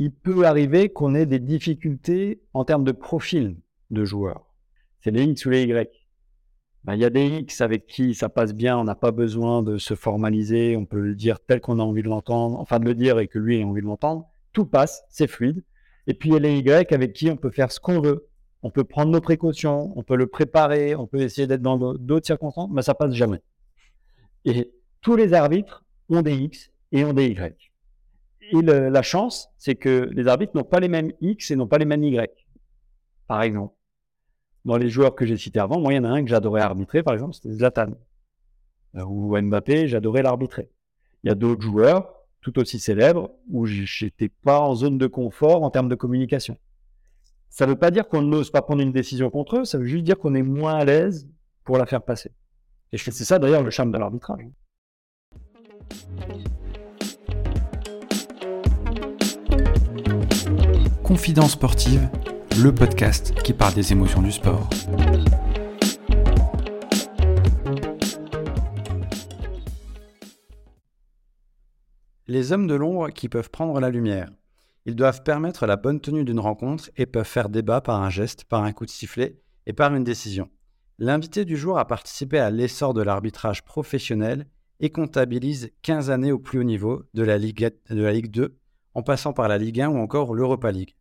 il peut arriver qu'on ait des difficultés en termes de profil de joueurs. C'est les X ou les Y. Ben, il y a des X avec qui ça passe bien, on n'a pas besoin de se formaliser, on peut le dire tel qu'on a envie de l'entendre, enfin de le dire et que lui ait envie de l'entendre. Tout passe, c'est fluide. Et puis il y a les Y avec qui on peut faire ce qu'on veut, on peut prendre nos précautions, on peut le préparer, on peut essayer d'être dans d'autres circonstances, mais ça passe jamais. Et tous les arbitres ont des X et ont des Y. Et la chance, c'est que les arbitres n'ont pas les mêmes X et n'ont pas les mêmes Y. Par exemple, dans les joueurs que j'ai cités avant, moi, il y en a un que j'adorais arbitrer, par exemple, c'était Zlatan. Euh, ou Mbappé, j'adorais l'arbitrer. Il y a d'autres joueurs, tout aussi célèbres, où j'étais pas en zone de confort en termes de communication. Ça ne veut pas dire qu'on n'ose pas prendre une décision contre eux, ça veut juste dire qu'on est moins à l'aise pour la faire passer. Et c'est ça d'ailleurs le charme de l'arbitrage. Confidence sportive, le podcast qui parle des émotions du sport. Les hommes de l'ombre qui peuvent prendre la lumière. Ils doivent permettre la bonne tenue d'une rencontre et peuvent faire débat par un geste, par un coup de sifflet et par une décision. L'invité du jour a participé à l'essor de l'arbitrage professionnel et comptabilise 15 années au plus haut niveau de la Ligue, de la Ligue 2 en passant par la Ligue 1 ou encore l'Europa League.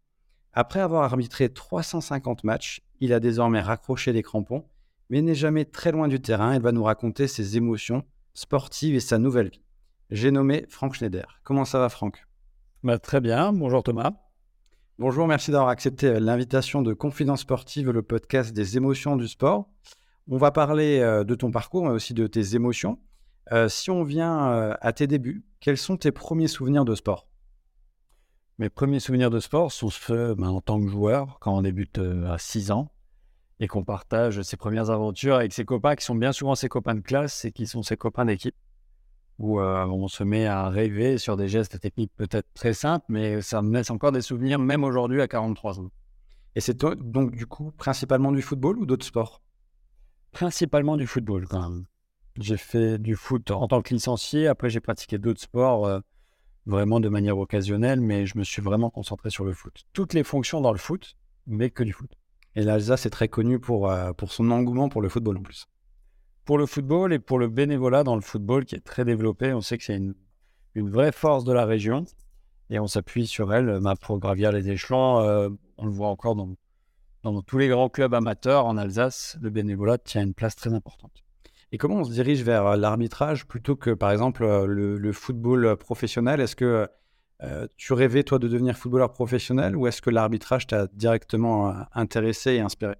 Après avoir arbitré 350 matchs, il a désormais raccroché les crampons, mais n'est jamais très loin du terrain. Il va nous raconter ses émotions sportives et sa nouvelle vie. J'ai nommé Franck Schneider. Comment ça va, Franck bah, Très bien. Bonjour, Thomas. Bonjour, merci d'avoir accepté euh, l'invitation de Confidence Sportive, le podcast des émotions du sport. On va parler euh, de ton parcours, mais aussi de tes émotions. Euh, si on vient à tes débuts, quels sont tes premiers souvenirs de sport? Mes premiers souvenirs de sport sont ceux ben, en tant que joueur, quand on débute euh, à 6 ans et qu'on partage ses premières aventures avec ses copains qui sont bien souvent ses copains de classe et qui sont ses copains d'équipe, où euh, on se met à rêver sur des gestes techniques peut-être très simples, mais ça me laisse encore des souvenirs, même aujourd'hui à 43 ans. Et c'est donc du coup principalement du football ou d'autres sports? Principalement du football quand même. J'ai fait du foot en tant que licencié, après j'ai pratiqué d'autres sports. Euh, vraiment de manière occasionnelle, mais je me suis vraiment concentré sur le foot. Toutes les fonctions dans le foot, mais que du foot. Et l'Alsace est très connue pour, euh, pour son engouement pour le football en plus. Pour le football et pour le bénévolat dans le football qui est très développé, on sait que c'est une, une, vraie force de la région et on s'appuie sur elle euh, pour gravir les échelons. Euh, on le voit encore dans, dans tous les grands clubs amateurs en Alsace, le bénévolat tient une place très importante. Et comment on se dirige vers euh, l'arbitrage plutôt que, par exemple, euh, le, football euh, professionnel? Est-ce que tu rêvais, toi, de devenir footballeur professionnel ou est-ce que l'arbitrage t'a directement intéressé et inspiré?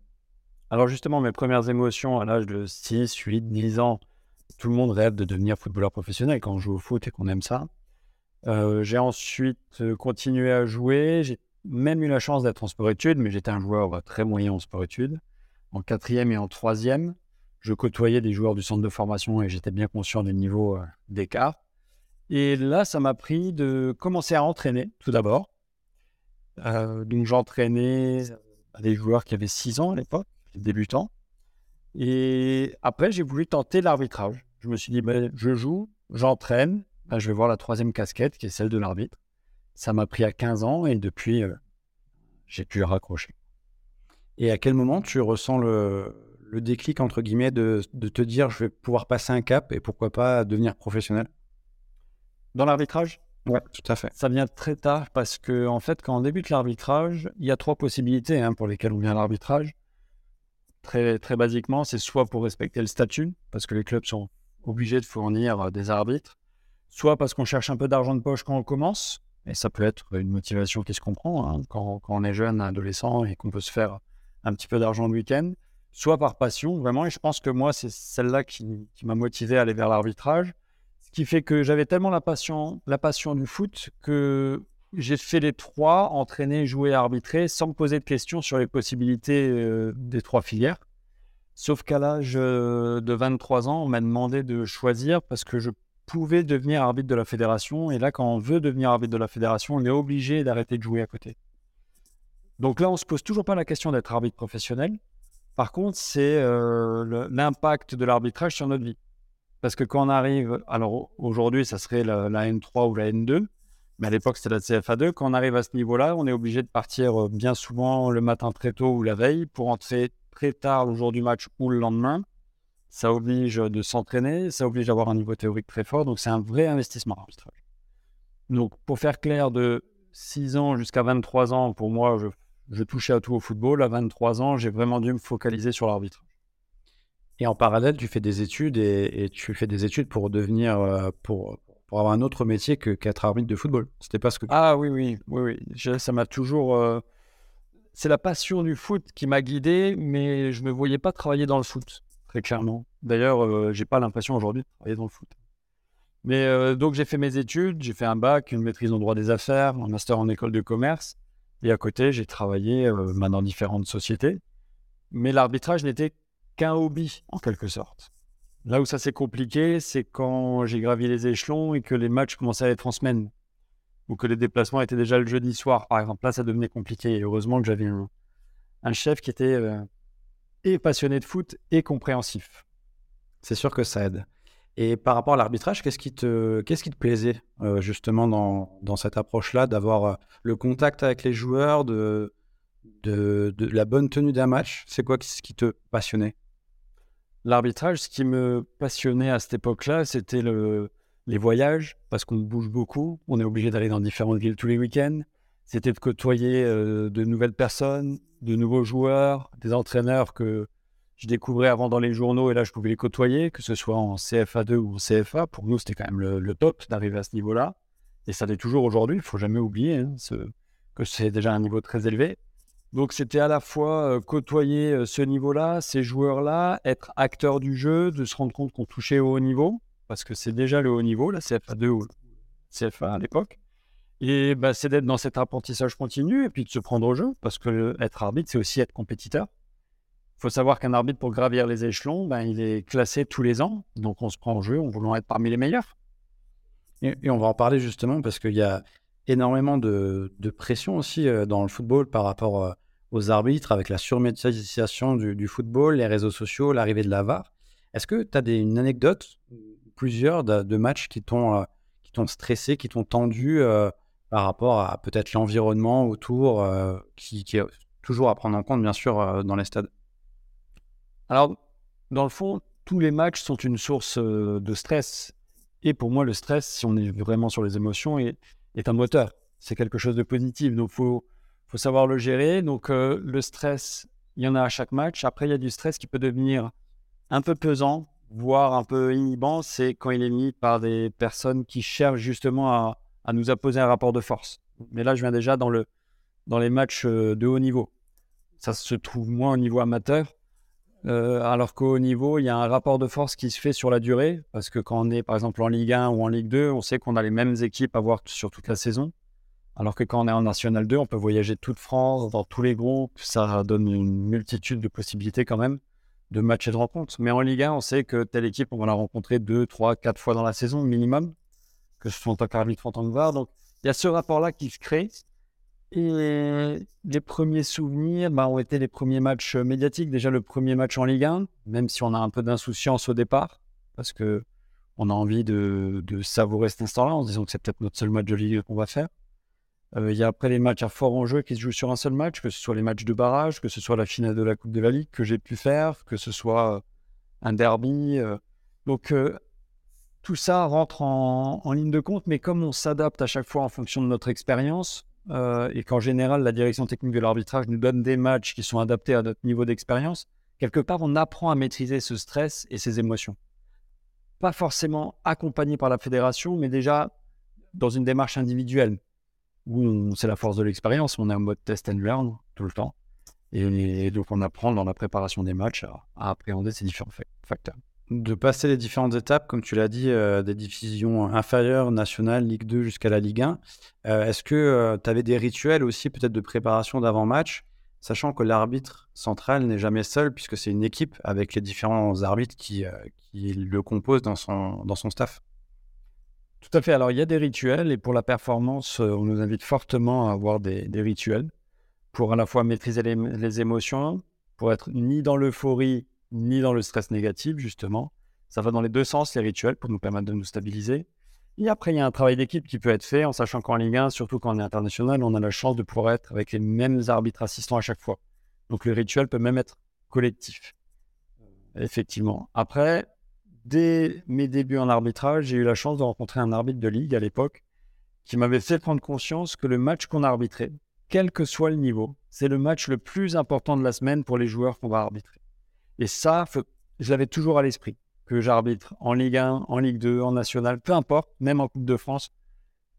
Alors, justement, mes premières émotions à l'âge de 6, 8, 10 ans, tout le monde rêve de devenir footballeur professionnel quand on joue au foot et qu'on aime ça. j'ai ensuite continué à jouer. J'ai même eu la chance d'être en sport-études, mais j'étais un joueur très moyen en sport-études. En quatrième et en troisième, je côtoyais des joueurs du centre de formation et j'étais bien conscient du niveau euh, d'écart. Et là, ça m'a pris de commencer à entraîner tout d'abord. Euh, donc j'entraînais des joueurs qui avaient 6 ans à l'époque, débutants. Et après, j'ai voulu tenter l'arbitrage. Je me suis dit, ben, je joue, j'entraîne, ben, je vais voir la troisième casquette qui est celle de l'arbitre. Ça m'a pris à 15 ans et depuis, euh, j'ai pu raccrocher. Et à quel moment tu ressens le, le déclic, entre guillemets, de, te dire je vais pouvoir passer un cap et pourquoi pas devenir professionnel Dans l'arbitrage? Oui, tout à fait. Ça vient très tard parce que, en fait, quand on débute l'arbitrage, il y a trois possibilités hein, pour lesquelles on vient à l'arbitrage. Très, très basiquement, c'est soit pour respecter le statut, parce que les clubs sont obligés de fournir euh, des arbitres, soit parce qu'on cherche un peu d'argent de poche quand on commence, et ça peut être une motivation qui se comprend hein, quand, quand, on est jeune, adolescent, et qu'on peut se faire un petit peu d'argent le week-end soit par passion, vraiment. Et je pense que moi, c'est celle-là qui, m'a motivé à aller vers l'arbitrage. Ce qui fait que j'avais tellement la passion, du foot que j'ai fait les trois, entraîner, jouer, arbitrer, sans me poser de questions sur les possibilités euh, des trois filières. Sauf qu'à l'âge euh, de 23 ans, on m'a demandé de choisir parce que je pouvais devenir arbitre de la fédération. Et là, quand on veut devenir arbitre de la fédération, on est obligé d'arrêter de jouer à côté. Donc là, on se pose toujours pas la question d'être arbitre professionnel. Par contre, c'est euh, l'impact de l'arbitrage sur notre vie. Parce que quand on arrive, alors aujourd'hui, ça serait la, N3 ou la N2, Mais à l'époque, c'était la CFA2. Quand on arrive à ce niveau-là, on est obligé de partir euh, bien souvent le matin très tôt ou la veille pour entrer très tard le jour du match ou le lendemain. Ça oblige de s'entraîner, ça oblige d'avoir un niveau théorique très fort. Donc, c'est un vrai investissement l'arbitrage. Donc, pour faire clair, de 6 ans jusqu'à 23 ans, pour moi, je, touchais à tout au football. À 23 ans, j'ai vraiment dû me focaliser sur l'arbitrage. Et en parallèle, tu fais des études et, tu fais des études pour devenir, euh, pour, avoir un autre métier que qu'être arbitre de football. C'était pas ce que. Ah oui, oui, oui, oui. ça m'a toujours. Euh, c'est la passion du foot qui m'a guidé, mais je me voyais pas travailler dans le foot, très clairement. D'ailleurs, euh, j'ai pas l'impression aujourd'hui de travailler dans le foot. Mais euh, donc j'ai fait mes études, j'ai fait un bac, une maîtrise en droit des affaires, un master en école de commerce, et à côté j'ai travaillé bah, dans différentes sociétés. Mais l'arbitrage n'était qu'un hobby en quelque sorte. Là où ça s'est compliqué, c'est quand j'ai gravi les échelons et que les matchs commençaient à être en semaine. Ou que les déplacements étaient déjà le jeudi soir, par exemple. Là, ça devenait compliqué. Et heureusement que j'avais un, chef qui était euh, et passionné de foot et compréhensif. C'est sûr que ça aide. Et par rapport à l'arbitrage, qu'est-ce qui te, plaisait euh, justement dans, cette approche-là, d'avoir euh, le contact avec les joueurs, de, la bonne tenue d'un match? C'est quoi ce qui te passionnait? L'arbitrage, ce qui me passionnait à cette époque-là, c'était le, les voyages, parce qu'on bouge beaucoup, on est obligé d'aller dans différentes villes tous les week-ends. C'était de côtoyer euh, de nouvelles personnes, de nouveaux joueurs, des entraîneurs que je découvrais avant dans les journaux et là je pouvais les côtoyer, que ce soit en CFA2 ou en CFA. Pour nous, c'était quand même le, top d'arriver à ce niveau-là. Et ça l'est toujours aujourd'hui, il ne faut jamais oublier hein, que c'est déjà un niveau très élevé. Donc c'était à la fois côtoyer ce niveau-là, ces joueurs-là, être acteur du jeu, de se rendre compte qu'on touchait au haut niveau, parce que c'est déjà le haut niveau, la CFA2 ou CFA à l'époque. Et bah, c'est d'être dans cet apprentissage continu et puis de se prendre au jeu, parce que être arbitre, c'est aussi être compétiteur. Il faut savoir qu'un arbitre, pour gravir les échelons, ben, il est classé tous les ans, donc on se prend au jeu en voulant être parmi les meilleurs. Et, on va en parler justement parce qu'il y a énormément de, pression aussi dans le football par rapport aux arbitres avec la surmédiatisation du, football, les réseaux sociaux, l'arrivée de la VAR. Est-ce que tu as une anecdote, plusieurs de, matchs qui t'ont qui t'ont stressé, qui t'ont tendu par rapport à peut-être l'environnement autour, qui, est toujours à prendre en compte, bien sûr, dans les stades? Alors, dans le fond, tous les matchs sont une source de stress. Et pour moi, le stress, si on est vraiment sur les émotions, est, un moteur. C'est quelque chose de positif. Donc, il faut, savoir le gérer. Donc, euh, le stress, il y en a à chaque match. Après, il y a du stress qui peut devenir un peu pesant, voire un peu inhibant. C'est quand il est mis par des personnes qui cherchent justement à, nous imposer un rapport de force. Mais là, je viens déjà dans les matchs euh, de haut niveau. Ça se trouve moins au niveau amateur. Euh, alors qu'au niveau, il y a un rapport de force qui se fait sur la durée, parce que quand on est par exemple en Ligue 1 ou en Ligue 2, on sait qu'on a les mêmes équipes à voir sur toute la saison. Alors que quand on est en National 2, on peut voyager toute France, dans tous les groupes, ça donne une multitude de possibilités quand même de matchs et de rencontres. Mais en Ligue 1, on sait que telle équipe, on va la rencontrer deux, trois, quatre fois dans la saison minimum, que ce soit en tant qu'arbitre, en tant que VAR. Donc il y a ce rapport-là qui se crée. Et les premiers souvenirs bah, ont été les premiers matchs euh, médiatiques. Déjà le premier match en Ligue 1, même si on a un peu d'insouciance au départ, parce que on a envie de, savourer cet instant-là en se disant que c'est peut-être notre seul match de Ligue qu'on va faire. Euh, il y a après les matchs à fort enjeu qui se jouent sur un seul match, que ce soit les matchs de barrage, que ce soit la finale de la Coupe de la Ligue que j'ai pu faire, que ce soit euh, un derby. Donc tout ça rentre en, en, ligne de compte, mais comme on s'adapte à chaque fois en fonction de notre expérience, euh, et qu'en général, la direction technique de l'arbitrage nous donne des matchs qui sont adaptés à notre niveau d'expérience, quelque part, on apprend à maîtriser ce stress et ces émotions. Pas forcément accompagné par la fédération, mais déjà dans une démarche individuelle, où c'est la force de l'expérience, on est en mode test and learn tout le temps. Et, donc, on apprend dans la préparation des matchs à appréhender ces différents facteurs de passer les différentes étapes, comme tu l'as dit, euh, des divisions inférieures, nationales, Ligue 2 jusqu'à la Ligue 1. Euh, est-ce que euh, tu avais des rituels aussi peut-être de préparation d'avant-match, sachant que l'arbitre central n'est jamais seul, puisque c'est une équipe avec les différents arbitres qui, qui le composent dans son, dans son staff? Tout à fait. Alors, il y a des rituels, et pour la performance, on nous invite fortement à avoir des, rituels pour à la fois maîtriser les, les émotions, pour être ni dans l'euphorie, ni dans le stress négatif, justement. Ça va dans les deux sens, les rituels, pour nous permettre de nous stabiliser. Et après, il y a un travail d'équipe qui peut être fait en sachant qu'en Ligue 1, surtout quand on est international, on a la chance de pouvoir être avec les mêmes arbitres assistants à chaque fois. Donc le rituel peut même être collectif. Effectivement. Après, dès mes débuts en arbitrage, j'ai eu la chance de rencontrer un arbitre de ligue à l'époque qui m'avait fait prendre conscience que le match qu'on arbitrait, quel que soit le niveau, c'est le match le plus important de la semaine pour les joueurs qu'on va arbitrer. Et ça, je l'avais toujours à l'esprit, que j'arbitre en Ligue 1, en Ligue 2, en National, peu importe, même en Coupe de France,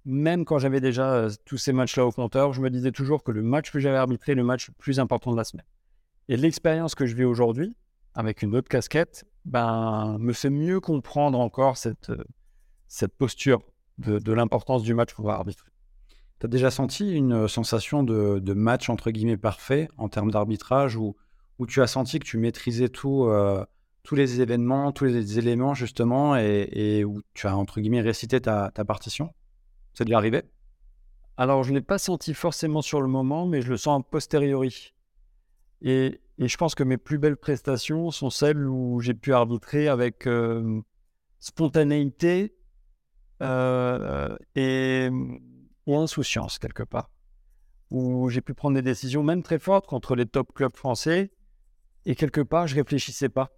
même quand j'avais déjà euh, tous ces matchs-là au compteur, je me disais toujours que le match que j'avais arbitré est le match le plus important de la semaine. Et l'expérience que je vis aujourd'hui, avec une autre casquette, ben, me fait mieux comprendre encore cette, euh, cette posture de, l'importance du match qu'on va arbitrer. Tu as déjà senti une euh, sensation de, match entre guillemets parfait en termes d'arbitrage où, où tu as senti que tu maîtrisais tout, euh, tous les événements, tous les éléments justement et, où tu as entre guillemets récité ta, partition? C'est déjà arrivé? Alors je ne l'ai pas senti forcément sur le moment, mais je le sens a posteriori. Et, et, je pense que mes plus belles prestations sont celles où j'ai pu arbitrer avec euh, spontanéité euh, et, insouciance quelque part. Où j'ai pu prendre des décisions même très fortes contre les top clubs français. Et quelque part, je réfléchissais pas.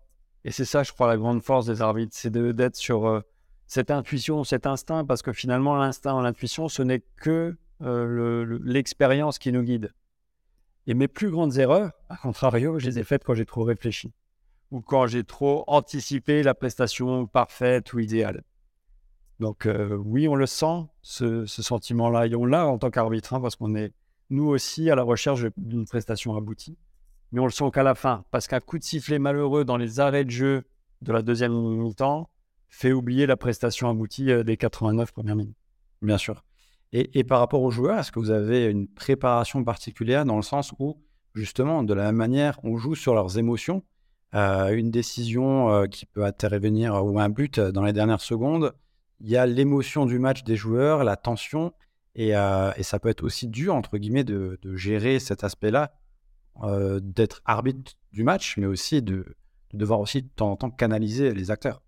Et c'est ça, je crois, la grande force des arbitres, c'est d'être sur euh, cette intuition, cet instinct, parce que finalement, l'instinct, l'intuition, ce n'est que l'expérience qui nous guide. Et mes plus grandes erreurs, à contrario, je les ai faites quand j'ai trop réfléchi ou quand j'ai trop anticipé la prestation parfaite ou idéale. Donc euh, oui, on le sent, ce, sentiment-là, et on l'a en tant qu'arbitre, hein, parce qu'on est nous aussi à la recherche d'une prestation aboutie. Mais on le sent qu'à la fin, parce qu'un coup de sifflet malheureux dans les arrêts de jeu de la deuxième mi-temps fait oublier la prestation aboutie euh, des 89 premières minutes. Bien sûr. Et, par rapport aux joueurs, est-ce que vous avez une préparation particulière dans le sens où, justement, de la même manière, on joue sur leurs émotions euh, Une décision euh, qui peut intervenir ou un but dans les dernières secondes, il y a l'émotion du match des joueurs, la tension, et, ça peut être aussi dur, entre guillemets, de, gérer cet aspect-là, d'être arbitre du match, mais aussi de, de, devoir aussi de temps en temps canaliser les acteurs.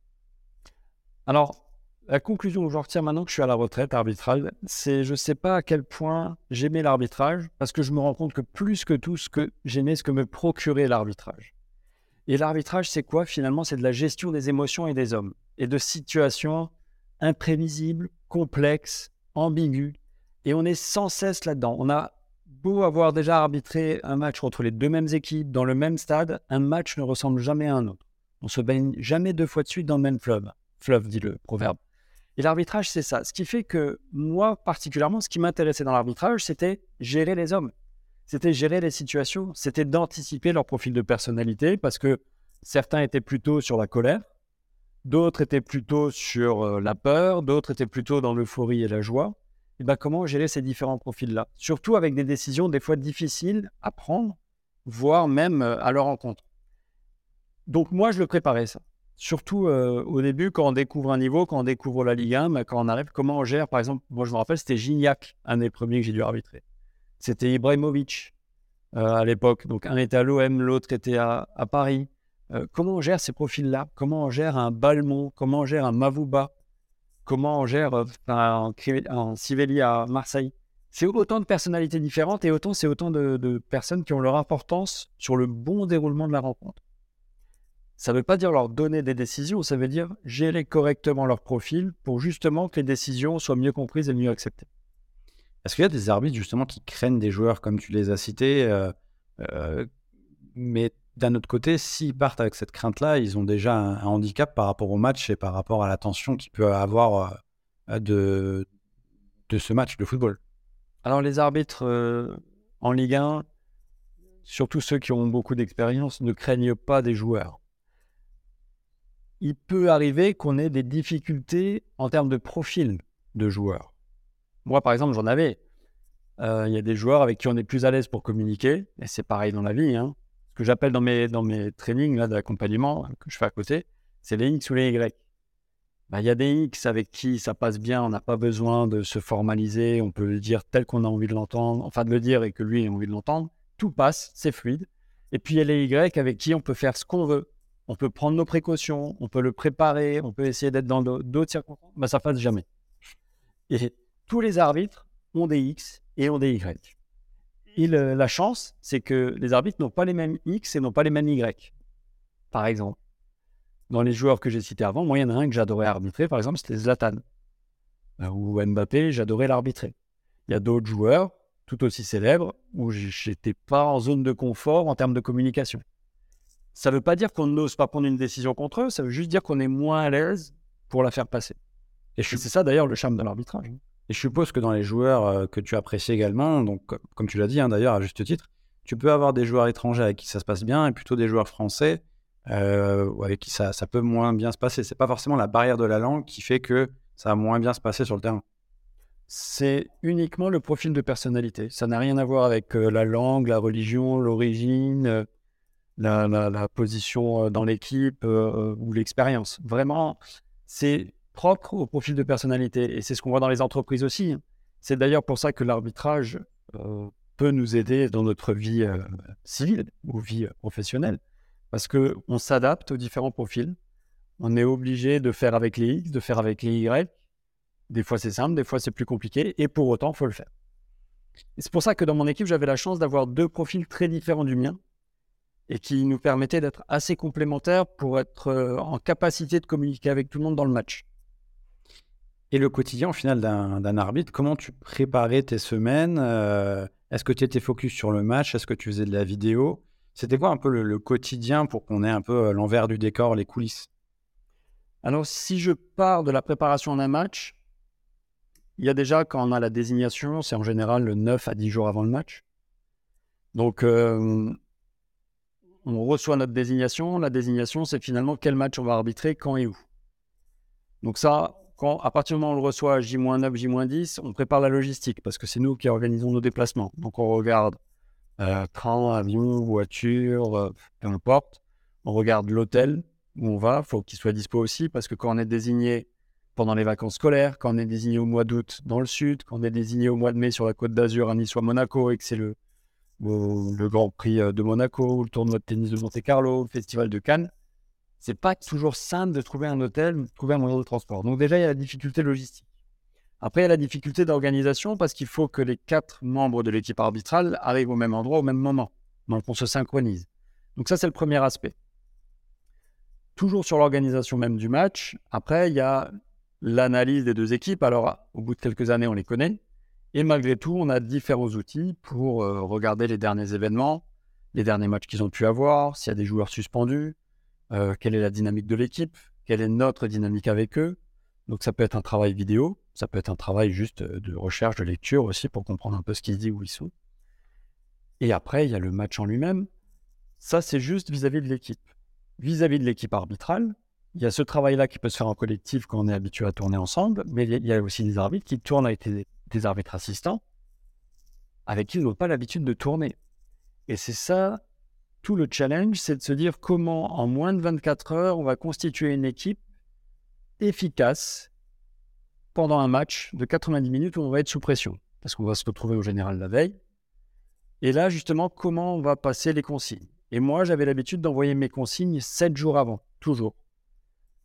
Alors, la conclusion que je retire maintenant que je suis à la retraite arbitrale, c'est je ne sais pas à quel point j'aimais l'arbitrage, parce que je me rends compte que plus que tout, ce que j'aimais, ce que me procurait l'arbitrage. Et l'arbitrage, c'est quoi? Finalement C'est de la gestion des émotions et des hommes, et de situations imprévisibles, complexes, ambiguës. Et on est sans cesse là-dedans. On a beau avoir déjà arbitré un match entre les deux mêmes équipes, dans le même stade, un match ne ressemble jamais à un autre. On se baigne jamais deux fois de suite dans le même fleuve. Fleuve, dit le proverbe. Et l'arbitrage, c'est ça. Ce qui fait que moi, particulièrement, ce qui m'intéressait dans l'arbitrage, c'était gérer les hommes. C'était gérer les situations. C'était d'anticiper leur profil de personnalité parce que certains étaient plutôt sur la colère, d'autres étaient plutôt sur euh, la peur, d'autres étaient plutôt dans l'euphorie et la joie. Et ben, comment gérer ces différents profils-là? Surtout avec des décisions des fois difficiles à prendre, voire même euh, à leur encontre. Donc moi, je le préparais ça. Surtout euh, au début, quand on découvre un niveau, quand on découvre la Ligue 1, mais quand on arrive, comment on gère, par exemple, moi je me rappelle, c'était Gignac, un des premiers que j'ai dû arbitrer. C'était Ibrahimovic euh, à l'époque. Donc un était à l'OM, l'autre était à, Paris. Euh, comment on gère ces profils-là? Comment on gère un Balmont? Comment on gère un Mavouba? Comment on gère un, un Sivelli à Marseille C'est autant de personnalités différentes et autant c'est autant de personnes qui ont leur importance sur le bon déroulement de la rencontre. Ça ne veut pas dire leur donner des décisions, ça veut dire gérer correctement leur profil pour justement que les décisions soient mieux comprises et mieux acceptées. Est-ce qu'il y a des arbitres justement qui craignent des joueurs comme tu les as cités euh, euh, Mais d'un autre côté, s'ils partent avec cette crainte-là, ils ont déjà un, handicap par rapport au match et par rapport à la tension qu'il peut avoir euh, de, ce match de football. Alors les arbitres en Ligue 1, surtout ceux qui ont beaucoup d'expérience, ne craignent pas des joueurs il peut arriver qu'on ait des difficultés en termes de profil de joueurs. Moi, par exemple, j'en avais. Euh, il y a des joueurs avec qui on est plus à l'aise pour communiquer, et c'est pareil dans la vie. Hein. Ce que j'appelle dans mes, dans mes trainings d'accompagnement que je fais à côté, c'est les X ou les Y. Bah, il y a des X avec qui ça passe bien, on n'a pas besoin de se formaliser, on peut le dire tel qu'on a envie de l'entendre, enfin de le dire et que lui a envie de l'entendre. Tout passe, c'est fluide. Et puis il y a les Y avec qui on peut faire ce qu'on veut, on peut prendre nos précautions, on peut le préparer, on peut essayer d'être dans d'autres circonstances, mais ça passe jamais. Et tous les arbitres ont des X et ont des Y. Et la chance, c'est que les arbitres n'ont pas les mêmes X et n'ont pas les mêmes Y. Par exemple, dans les joueurs que j'ai cités avant, moi, il y en a un que j'adorais arbitrer, par exemple, c'était Zlatan. Euh, ou Mbappé, j'adorais l'arbitrer. Il y a d'autres joueurs, tout aussi célèbres, où j'étais pas en zone de confort en termes de communication. Ça ne veut pas dire qu'on n'ose pas prendre une décision contre eux, ça veut juste dire qu'on est moins à l'aise pour la faire passer. Et c'est ça d'ailleurs le charme de l'arbitrage. Et je suppose que dans les joueurs euh, que tu apprécies également, donc comme tu l'as dit hein, d'ailleurs à juste titre, tu peux avoir des joueurs étrangers avec qui ça se passe bien et plutôt des joueurs français euh, avec qui ça, peut moins bien se passer. C'est pas forcément la barrière de la langue qui fait que ça va moins bien se passer sur le terrain. C'est uniquement le profil de personnalité. Ça n'a rien à voir avec euh, la langue, la religion, l'origine, la, position dans l'équipe ou l'expérience. Vraiment, c'est propre au profil de personnalité. Et c'est ce qu'on voit dans les entreprises aussi. C'est d'ailleurs pour ça que l'arbitrage euh, peut nous aider dans notre vie euh, civile ou vie professionnelle. Parce qu'on s'adapte aux différents profils. On est obligé de faire avec les X, de faire avec les Y. Des fois c'est simple, des fois c'est plus compliqué. Et pour autant, il faut le faire. c'est pour ça que dans mon équipe, j'avais la chance d'avoir deux profils très différents du mien et qui nous permettaient d'être assez complémentaires pour être euh, en capacité de communiquer avec tout le monde dans le match. Et le quotidien, au final, d'un arbitre, comment tu préparais tes semaines euh, Est-ce que tu étais focus sur le match Est-ce que tu faisais de la vidéo? C'était quoi un peu le, quotidien pour qu'on ait un peu euh, l'envers du décor, les coulisses? Alors, si je pars de la préparation d'un match, il y a déjà, quand on a la désignation, c'est en général le 9 à 10 jours avant le match. Donc, euh, on reçoit notre désignation. La désignation, c'est finalement quel match on va arbitrer, quand et où. Donc ça, à partir du moment où on le reçoit J-9, J-10, on prépare la logistique parce que c'est nous qui organisons nos déplacements. Donc on regarde euh, train, avion, voiture, euh, peu importe. On regarde l'hôtel où on va, il faut qu'il soit dispo aussi parce que quand on est désigné pendant les vacances scolaires, quand on est désigné au mois d'août dans le sud, quand on est désigné au mois de mai sur la côte d'Azur à Nice ou à Monaco et que c'est le, le Grand Prix euh, de Monaco, le tournoi de tennis de Monte-Carlo, le Festival de Cannes, c'est pas toujours simple de trouver un hôtel, de trouver un moyen de transport. Donc déjà, il y a la difficulté logistique. Après, il y a la difficulté d'organisation parce qu'il faut que les quatre membres de l'équipe arbitrale arrivent au même endroit au même moment. Donc on se synchronise. Donc ça, c'est le premier aspect. Toujours sur l'organisation même du match. Après, il y a l'analyse des deux équipes. Alors, au bout de quelques années, on les connaît. Et malgré tout, on a différents outils pour euh, regarder les derniers événements, les derniers matchs qu'ils ont pu avoir, s'il y a des joueurs suspendus, euh, quelle est la dynamique de l'équipe, quelle est notre dynamique avec eux? Donc ça peut être un travail vidéo, ça peut être un travail juste euh, de recherche, de lecture aussi pour comprendre un peu ce qu'ils disent, où ils sont. Et après, il y a le match en lui-même. Ça, c'est juste vis-à-vis de l'équipe. Vis-à-vis de l'équipe arbitrale, il y a ce travail-là qui peut se faire en collectif quand on est habitué à tourner ensemble, mais il y a aussi des arbitres qui tournent avec des, des arbitres assistants avec qui ils n'ont pas l'habitude de tourner. Et c'est ça tout le challenge, c'est de se dire comment en moins de 24 heures, on va constituer une équipe efficace pendant un match de 90 minutes où on va être sous pression, parce qu'on va se retrouver au général la veille. Et là, justement, comment on va passer les consignes Et moi, j'avais l'habitude d'envoyer mes consignes 7 jours avant, toujours,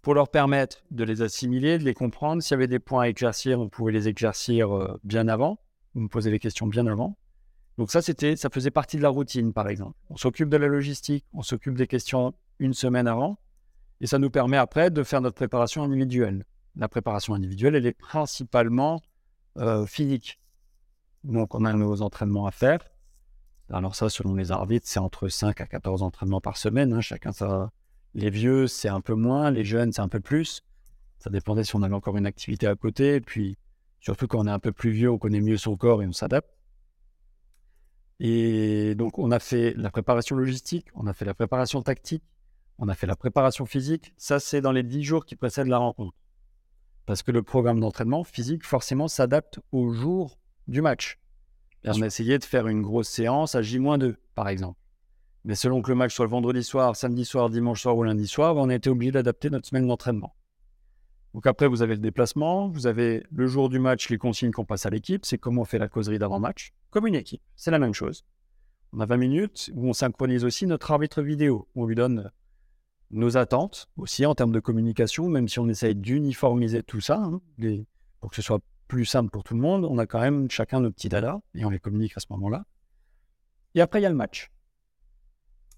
pour leur permettre de les assimiler, de les comprendre. S'il y avait des points à éclaircir, on pouvait les éclaircir euh, bien avant, on me posait les questions bien avant. Donc ça, c'était, ça faisait partie de la routine, par exemple. On s'occupe de la logistique, on s'occupe des questions une semaine avant, et ça nous permet après de faire notre préparation individuelle. La préparation individuelle, elle est principalement euh, physique. Donc on a nos entraînements à faire. Alors ça, selon les arbitres, c'est entre 5 à 14 entraînements par semaine. Hein. Chacun ça. Les vieux, c'est un peu moins. Les jeunes, c'est un peu plus. Ça dépendait si on avait encore une activité à côté. Et puis, surtout quand on est un peu plus vieux, on connaît mieux son corps et on s'adapte. Et donc, on a fait la préparation logistique, on a fait la préparation tactique, on a fait la préparation physique. Ça, c'est dans les dix jours qui précèdent la rencontre. Parce que le programme d'entraînement physique, forcément, s'adapte au jour du match. on a essayé de faire une grosse séance à J-2, par exemple. Mais selon que le match soit le vendredi soir, samedi soir, dimanche soir ou lundi soir, on a été obligé d'adapter notre semaine d'entraînement. Donc après, vous avez le déplacement, vous avez le jour du match, les consignes qu'on passe à l'équipe, c'est comment on fait la causerie d'avant-match, comme une équipe. C'est la même chose. On a 20 minutes où on synchronise aussi notre arbitre vidéo, où on lui donne nos attentes aussi en termes de communication, même si on essaye d'uniformiser tout ça, hein, pour que ce soit plus simple pour tout le monde, on a quand même chacun nos petits dada et on les communique à ce moment-là. Et après, il y a le match.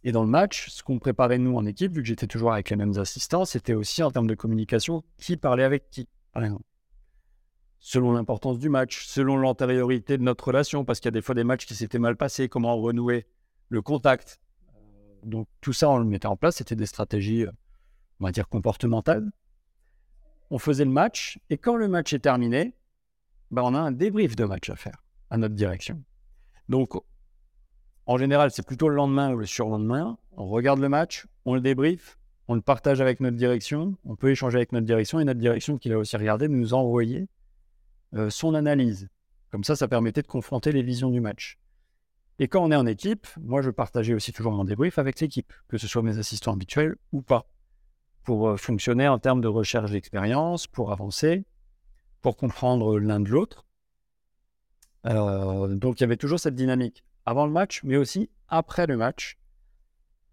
Et dans le match, ce qu'on préparait nous en équipe, vu que j'étais toujours avec les mêmes assistants, c'était aussi en termes de communication qui parlait avec qui. Selon l'importance du match, selon l'antériorité de notre relation, parce qu'il y a des fois des matchs qui s'étaient mal passés, comment renouer le contact. Donc tout ça, on le mettait en place, c'était des stratégies, on va dire, comportementales. On faisait le match, et quand le match est terminé, ben, on a un débrief de match à faire à notre direction. Donc en général, c'est plutôt le lendemain ou le surlendemain. On regarde le match, on le débrief, on le partage avec notre direction, on peut échanger avec notre direction et notre direction qui l'a aussi regardé nous envoyer euh, son analyse. Comme ça, ça permettait de confronter les visions du match. Et quand on est en équipe, moi je partageais aussi toujours mon débrief avec l'équipe, que ce soit mes assistants habituels ou pas, pour euh, fonctionner en termes de recherche d'expérience, pour avancer, pour comprendre l'un de l'autre. Euh, donc il y avait toujours cette dynamique avant le match, mais aussi après le match,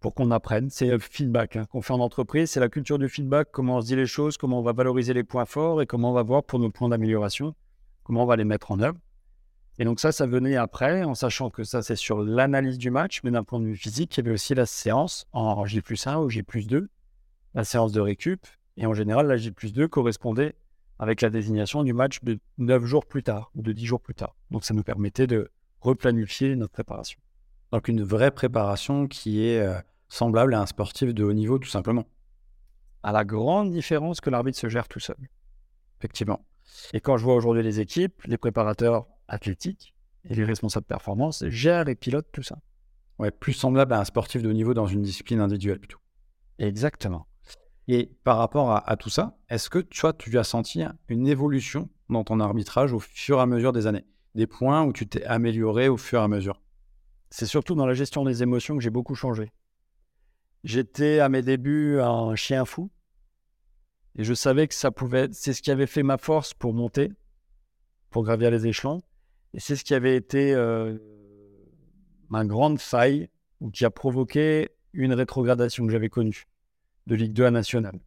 pour qu'on apprenne. C'est le feedback hein, qu'on fait en entreprise, c'est la culture du feedback, comment on se dit les choses, comment on va valoriser les points forts et comment on va voir pour nos points d'amélioration, comment on va les mettre en œuvre. Et donc ça, ça venait après, en sachant que ça, c'est sur l'analyse du match, mais d'un point de vue physique, il y avait aussi la séance en J plus 1 ou J plus 2, la séance de récup. Et en général, la J plus 2 correspondait avec la désignation du match de 9 jours plus tard, ou de 10 jours plus tard. Donc ça nous permettait de replanifier notre préparation. Donc une vraie préparation qui est euh, semblable à un sportif de haut niveau, tout simplement. À la grande différence que l'arbitre se gère tout seul. Effectivement. Et quand je vois aujourd'hui les équipes, les préparateurs athlétiques et les responsables performance gèrent et pilotent tout ça. Ouais, plus semblable à un sportif de haut niveau dans une discipline individuelle plutôt. Exactement. Et par rapport à, à tout ça, est-ce que toi, tu as senti une évolution dans ton arbitrage au fur et à mesure des années? Des points où tu t'es amélioré au fur et à mesure C'est surtout dans la gestion des émotions que j'ai beaucoup changé. J'étais à mes débuts un chien fou et je savais que ça pouvait c'est ce qui avait fait ma force pour monter, pour gravir les échelons et c'est ce qui avait été euh, ma grande faille ou qui a provoqué une rétrogradation que j'avais connue de Ligue 2 à National.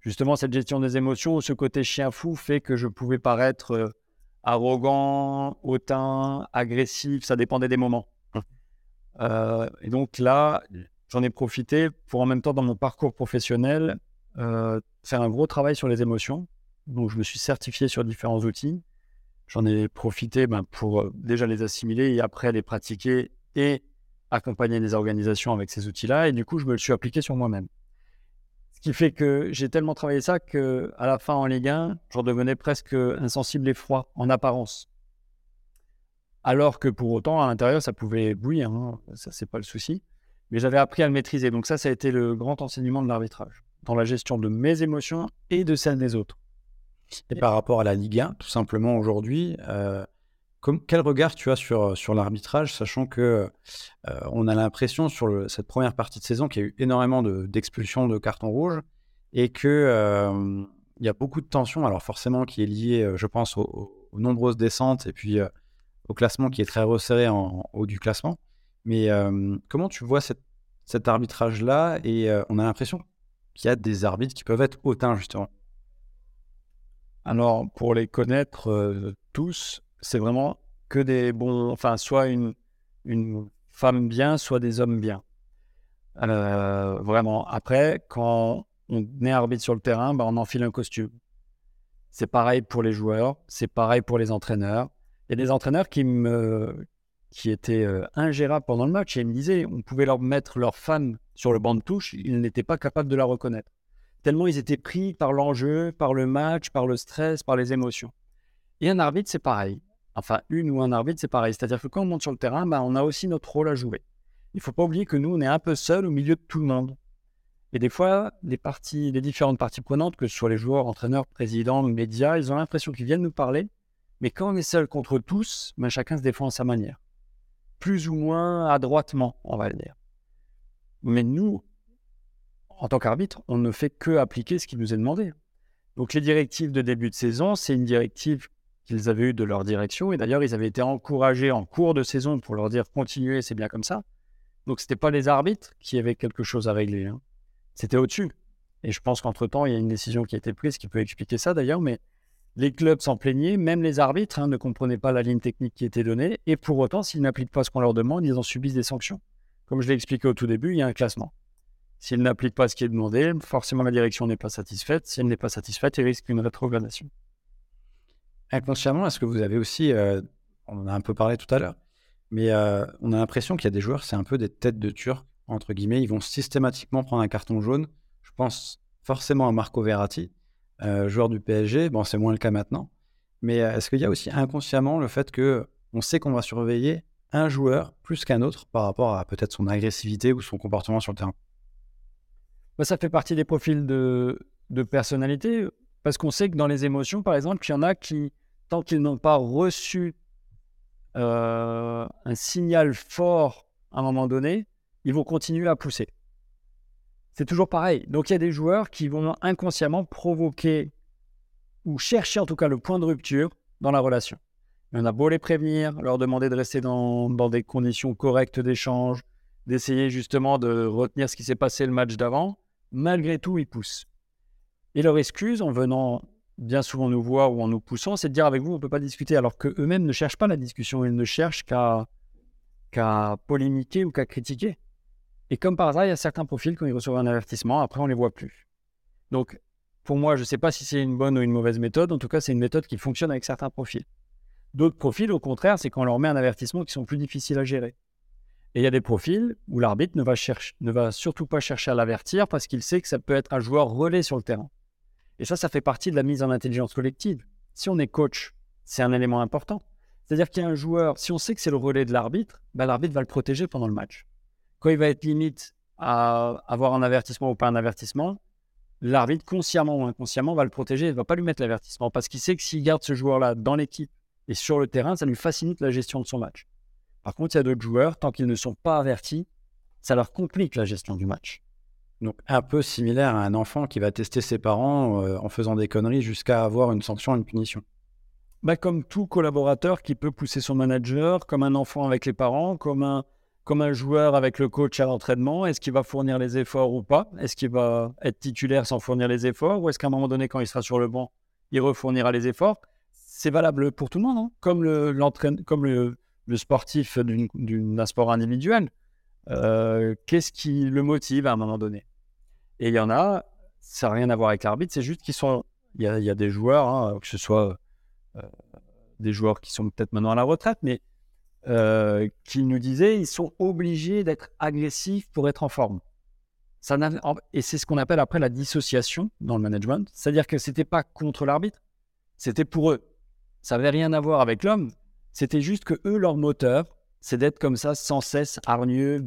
Justement, cette gestion des émotions, ce côté chien fou fait que je pouvais paraître euh, arrogant, hautain, agressif, ça dépendait des moments. Hum. Euh, et donc là, j'en ai profité pour en même temps dans mon parcours professionnel euh, faire un gros travail sur les émotions. Donc je me suis certifié sur différents outils. J'en ai profité ben, pour euh, déjà les assimiler et après les pratiquer et accompagner les organisations avec ces outils-là. Et du coup, je me le suis appliqué sur moi-même qui fait que j'ai tellement travaillé ça que à la fin en Ligue 1, j'en devenais presque insensible et froid en apparence. Alors que pour autant, à l'intérieur, ça pouvait bouillir, hein. ça c'est pas le souci. Mais j'avais appris à le maîtriser. Donc ça, ça a été le grand enseignement de l'arbitrage, dans la gestion de mes émotions et de celles des autres. Et par rapport à la Ligue 1, tout simplement aujourd'hui, euh, quel regard tu as sur, sur l'arbitrage, sachant que euh, on a l'impression sur cette première partie de saison qu'il y a eu énormément d'expulsions de, cartons rouges et que euh, il y a beaucoup de tensions, alors forcément qui est lié, euh, je pense, aux, nombreuses descentes et puis au classement qui est très resserré en, haut du classement. Mais comment tu vois cet arbitrage-là Et on a l'impression qu'il y a des arbitres qui peuvent être hautains, justement? Alors, pour les connaître tous, c'est vraiment que des bons, enfin, soit une, une femme bien, soit des hommes bien. Euh, vraiment. Après, quand on est arbitre sur le terrain, bah, on enfile un costume. C'est pareil pour les joueurs, c'est pareil pour les entraîneurs. Il y a des entraîneurs qui me qui étaient euh, ingérables pendant le match et ils me disaient on pouvait leur mettre leur femme sur le banc de touche, ils n'étaient pas capables de la reconnaître. Tellement ils étaient pris par l'enjeu, par le match, par le stress, par les émotions. Et un arbitre, c'est pareil. Enfin, une ou un arbitre, c'est pareil. C'est-à-dire que quand on monte sur le terrain, bah, on a aussi notre rôle à jouer. Il ne faut pas oublier que nous, on est un peu seul au milieu de tout le monde. Et des fois, les, parties, différentes parties prenantes, que ce soit les joueurs, entraîneurs, présidents, médias, ils ont l'impression qu'ils viennent nous parler. Mais quand on est seul contre tous, bah, chacun se défend à sa manière. Plus ou moins adroitement, on va le dire. Mais nous, en tant qu'arbitre, on ne fait que appliquer ce qui nous est demandé. Donc les directives de début de saison, c'est une directive qu'ils avaient eu de leur direction. Et d'ailleurs, ils avaient été encouragés en cours de saison pour leur dire continuez, c'est bien comme ça. Donc, ce n'était pas les arbitres qui avaient quelque chose à régler. Hein. C'était au-dessus. Et je pense qu'entre-temps, il y a une décision qui a été prise qui peut expliquer ça d'ailleurs. Mais Les clubs s'en plaignaient, même les arbitres hein, ne comprenaient pas la ligne technique qui était donnée, et pour autant, s'ils n'appliquent pas ce qu'on leur demande, ils en subissent des sanctions. Comme je l'ai expliqué au tout début, il y a un classement. S'ils n'appliquent pas ce qui est demandé, forcément la direction n'est pas satisfaite. Si elle n'est pas satisfaite, il risque une rétrogradation. Inconsciemment, est-ce que vous avez aussi, euh, on en a un peu parlé tout à l'heure, mais euh, on a l'impression qu'il y a des joueurs, c'est un peu des têtes de turc, entre guillemets, ils vont systématiquement prendre un carton jaune. Je pense forcément à Marco Verratti, euh, joueur du PSG. Bon, c'est moins le cas maintenant. Mais est-ce qu'il y a aussi inconsciemment le fait que on sait qu'on va surveiller un joueur plus qu'un autre par rapport à peut-être son agressivité ou son comportement sur le terrain? Ça fait partie des profils de, de personnalité, parce qu'on sait que dans les émotions, par exemple, il y en a qui, tant qu'ils n'ont pas reçu euh, un signal fort à un moment donné, ils vont continuer à pousser. C'est toujours pareil. Donc il y a des joueurs qui vont inconsciemment provoquer ou chercher en tout cas le point de rupture dans la relation. Y en a beau les prévenir, leur demander de rester dans, des conditions correctes d'échange, d'essayer justement de retenir ce qui s'est passé le match d'avant, malgré tout, ils poussent. Et leur excuse, en venant bien souvent nous voir ou en nous poussant, c'est de dire avec vous, on ne peut pas discuter, alors qu'eux-mêmes ne cherchent pas la discussion, ils ne cherchent qu'à polémiquer ou qu'à critiquer. Et comme par hasard, il y a certains profils, quand ils reçoivent un avertissement, après, on ne les voit plus. Donc, pour moi, je ne sais pas si c'est une bonne ou une mauvaise méthode. En tout cas, c'est une méthode qui fonctionne avec certains profils. D'autres profils, au contraire, c'est quand on leur met un avertissement qui sont plus difficiles à gérer. Et il y a des profils où l'arbitre ne ne va surtout pas chercher à l'avertir parce qu'il sait que ça peut être un joueur relais sur le terrain. Et ça, ça fait partie de la mise en intelligence collective. Si on est coach, c'est un élément important. C'est-à-dire qu'il y a un joueur, si on sait que c'est le relais de l'arbitre, bah, l'arbitre va le protéger pendant le match quand il va être limite à avoir un avertissement ou pas un avertissement, l'arbitre, consciemment ou inconsciemment, va le protéger. Il ne va pas lui mettre l'avertissement parce qu'il sait que s'il garde ce joueur-là dans l'équipe et sur le terrain, ça lui facilite la gestion de son match. Par contre, il y a d'autres joueurs, tant qu'ils ne sont pas avertis, ça leur complique la gestion du match. Donc un peu similaire à un enfant qui va tester ses parents euh, en faisant des conneries jusqu'à avoir une sanction, une punition. Bah, comme tout collaborateur qui peut pousser son manager, comme un enfant avec les parents, comme un, joueur avec le coach à l'entraînement, est-ce qu'il va fournir les efforts ou pas? Est-ce qu'il va être titulaire sans fournir les efforts? Ou est-ce qu'à un moment donné, quand il sera sur le banc, il refournira les efforts? C'est valable pour tout le monde, hein. comme, le, comme le, sportif d'un sport individuel. Euh, qu'est-ce qui le motive à un moment donné? Et il y en a, ça n'a rien à voir avec l'arbitre, c'est juste qu'ils sont. Il y, a, des joueurs, hein, que ce soit euh, des joueurs qui sont peut-être maintenant à la retraite, mais euh, qui nous disait ils sont obligés d'être agressifs pour être en forme. Ça et c'est ce qu'on appelle après la dissociation dans le management. C'est-à-dire que c'était pas contre l'arbitre, c'était pour eux. Ça n'avait rien à voir avec l'homme. C'était juste que eux, leur moteur, c'est d'être comme ça, sans cesse, hargneux,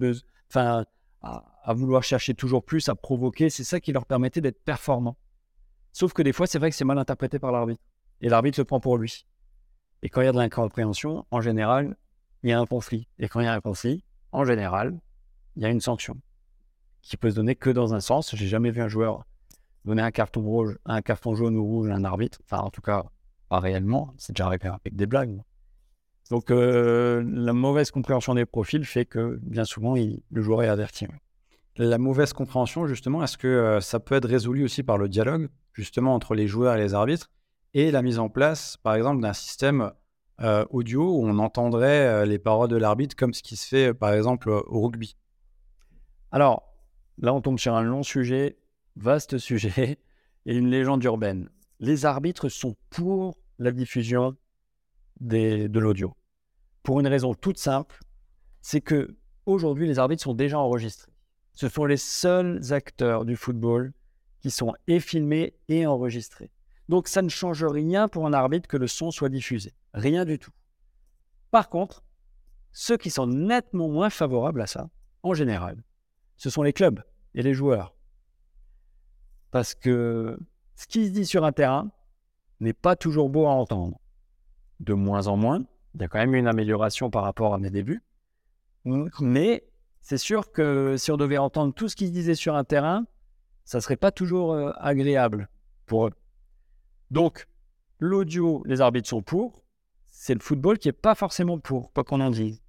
enfin, à, vouloir chercher toujours plus, à provoquer. C'est ça qui leur permettait d'être performants. Sauf que des fois, c'est vrai que c'est mal interprété par l'arbitre. Et l'arbitre le prend pour lui. Et quand il y a de l'incompréhension, en général, il y a un conflit. Et quand il y a un conflit, en général, il y a une sanction qui peut se donner que dans un sens. J'ai jamais vu un joueur donner un carton rouge, un carton jaune ou rouge à un arbitre. Enfin, en tout cas, pas réellement. C'est déjà arrivé avec des blagues. Donc, euh, la mauvaise compréhension des profils fait que bien souvent, le joueur est averti. La mauvaise compréhension, justement, est-ce que euh, ça peut être résolu aussi par le dialogue, justement, entre les joueurs et les arbitres, et la mise en place, par exemple, d'un système euh, audio où on entendrait les paroles de l'arbitre comme ce qui se fait par exemple au rugby? Alors, là on tombe sur un long sujet, vaste sujet, et une légende urbaine. Les arbitres sont pour la diffusion de l'audio. Pour une raison toute simple, c'est que aujourd'hui les arbitres sont déjà enregistrés. Ce sont les seuls acteurs du football qui sont et filmés et enregistrés. Donc ça ne change rien pour un arbitre que le son soit diffusé. Rien du tout. Par contre, ceux qui sont nettement moins favorables à ça, en général, ce sont les clubs et les joueurs. Parce que ce qui se dit sur un terrain n'est pas toujours beau à entendre. De moins en moins, il y a quand même une amélioration par rapport à mes débuts. Mais c'est sûr que si on devait entendre tout ce qui se disait sur un terrain, ça ne serait pas toujours euh, agréable pour eux. Donc, l'audio, les arbitres sont pour. C'est le football qui n'est pas forcément pour, quoi qu'on en dise.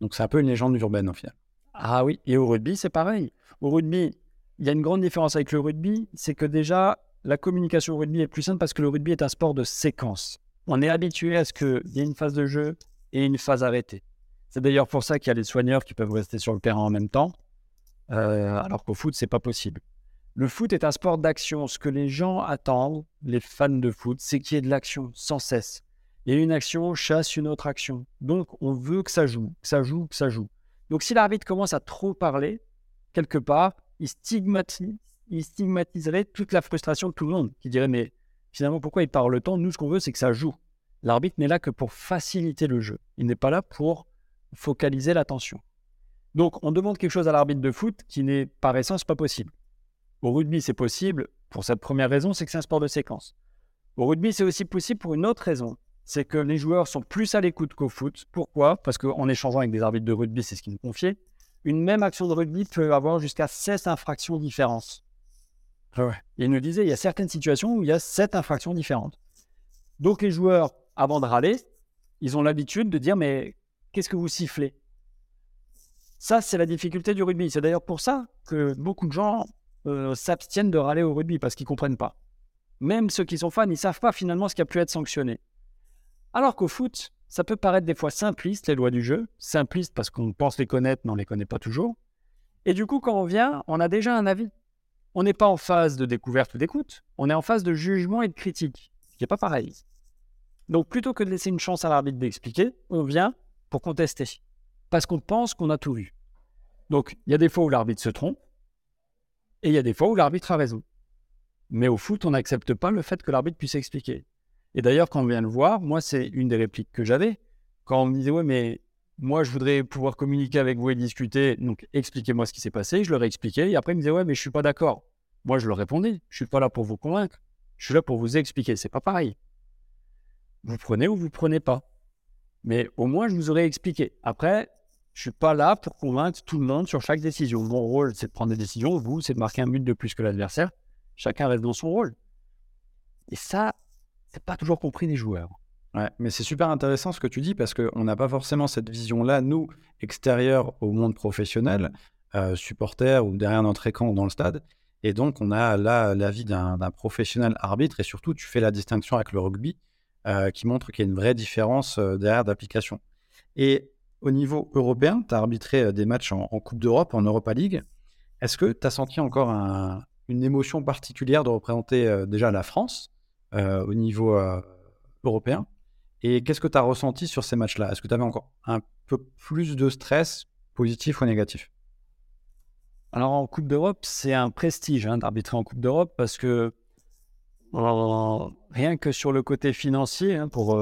Donc, c'est un peu une légende urbaine, au final. Ah oui, et au rugby, c'est pareil. Au rugby, il y a une grande différence avec le rugby, c'est que déjà, la communication au rugby est plus simple parce que le rugby est un sport de séquence. On est habitué à ce qu'il y ait une phase de jeu et une phase arrêtée. C'est d'ailleurs pour ça qu'il y a des soigneurs qui peuvent rester sur le terrain en même temps, euh, alors qu'au foot, c'est pas possible. Le foot est un sport d'action. Ce que les gens attendent, les fans de foot, c'est qu'il y ait de l'action sans cesse. Et une action chasse une autre action. Donc, on veut que ça joue, que ça joue, que ça joue. Donc, si l'arbitre commence à trop parler, quelque part, il, il stigmatiserait toute la frustration de tout le monde, qui dirait, mais finalement, pourquoi il parle tant Nous, ce qu'on veut, c'est que ça joue. L'arbitre n'est là que pour faciliter le jeu. Il n'est pas là pour focaliser l'attention. Donc, on demande quelque chose à l'arbitre de foot qui n'est par essence pas possible. Au rugby, c'est possible pour cette première raison, c'est que c'est un sport de séquence. Au rugby, c'est aussi possible pour une autre raison, c'est que les joueurs sont plus à l'écoute qu'au foot. Pourquoi? Parce qu'en échangeant avec des arbitres de rugby, c'est ce qu'ils nous confiaient, une même action de rugby peut avoir jusqu'à 7 infractions différentes. Ah. Il nous disait, il y a certaines situations où il y a 7 infractions différentes. Donc les joueurs, avant de râler, ils ont l'habitude de dire, mais qu'est-ce que vous sifflez? Ça, c'est la difficulté du rugby. C'est d'ailleurs pour ça que beaucoup de gens euh, s'abstiennent de râler au rugby parce qu'ils ne comprennent pas. Même ceux qui sont fans, ils ne savent pas finalement ce qui a pu être sanctionné. Alors qu'au foot, ça peut paraître des fois simpliste, les lois du jeu. Simpliste parce qu'on pense les connaître, mais on ne les connaît pas toujours. Et du coup, quand on vient, on a déjà un avis. On n'est pas en phase de découverte ou d'écoute, on est en phase de jugement et de critique, ce qui n'est pas pareil. Donc plutôt que de laisser une chance à l'arbitre d'expliquer, on vient pour contester, parce qu'on pense qu'on a tout vu. Donc il y a des fois où l'arbitre se trompe, et il y a des fois où l'arbitre a raison. Mais au foot, on n'accepte pas le fait que l'arbitre puisse expliquer. Et d'ailleurs, quand on vient le voir, moi, c'est une des répliques que j'avais. Quand on me disait, ouais, mais moi, je voudrais pouvoir communiquer avec vous et discuter, donc expliquez-moi ce qui s'est passé. Je leur ai expliqué. Et après, ils me disaient, ouais, mais je suis pas d'accord. Moi, je leur répondais, je suis pas là pour vous convaincre. Je suis là pour vous expliquer. C'est pas pareil. Vous prenez ou vous prenez pas. Mais au moins, je vous aurais expliqué. Après, je suis pas là pour convaincre tout le monde sur chaque décision. Mon rôle, c'est de prendre des décisions. Vous, c'est de marquer un but de plus que l'adversaire. Chacun reste dans son rôle. Et ça, c'est pas toujours compris des joueurs. Ouais, mais c'est super intéressant ce que tu dis parce qu'on n'a pas forcément cette vision-là, nous, extérieurs au monde professionnel, euh, supporters ou derrière notre écran dans le stade. Et donc, on a là l'avis d'un professionnel arbitre et surtout, tu fais la distinction avec le rugby euh, qui montre qu'il y a une vraie différence euh, derrière d'application. Et au niveau européen, tu as arbitré des matchs en, Coupe d'Europe, en Europa League. Est-ce que tu as senti encore une émotion particulière de représenter déjà la France au niveau européen? Et qu'est-ce que tu as ressenti sur ces matchs-là? Est-ce que tu avais encore un peu plus de stress, positif ou négatif? Alors en Coupe d'Europe, c'est un prestige hein, d'arbitrer en Coupe d'Europe parce que rien que sur le côté financier, hein, pour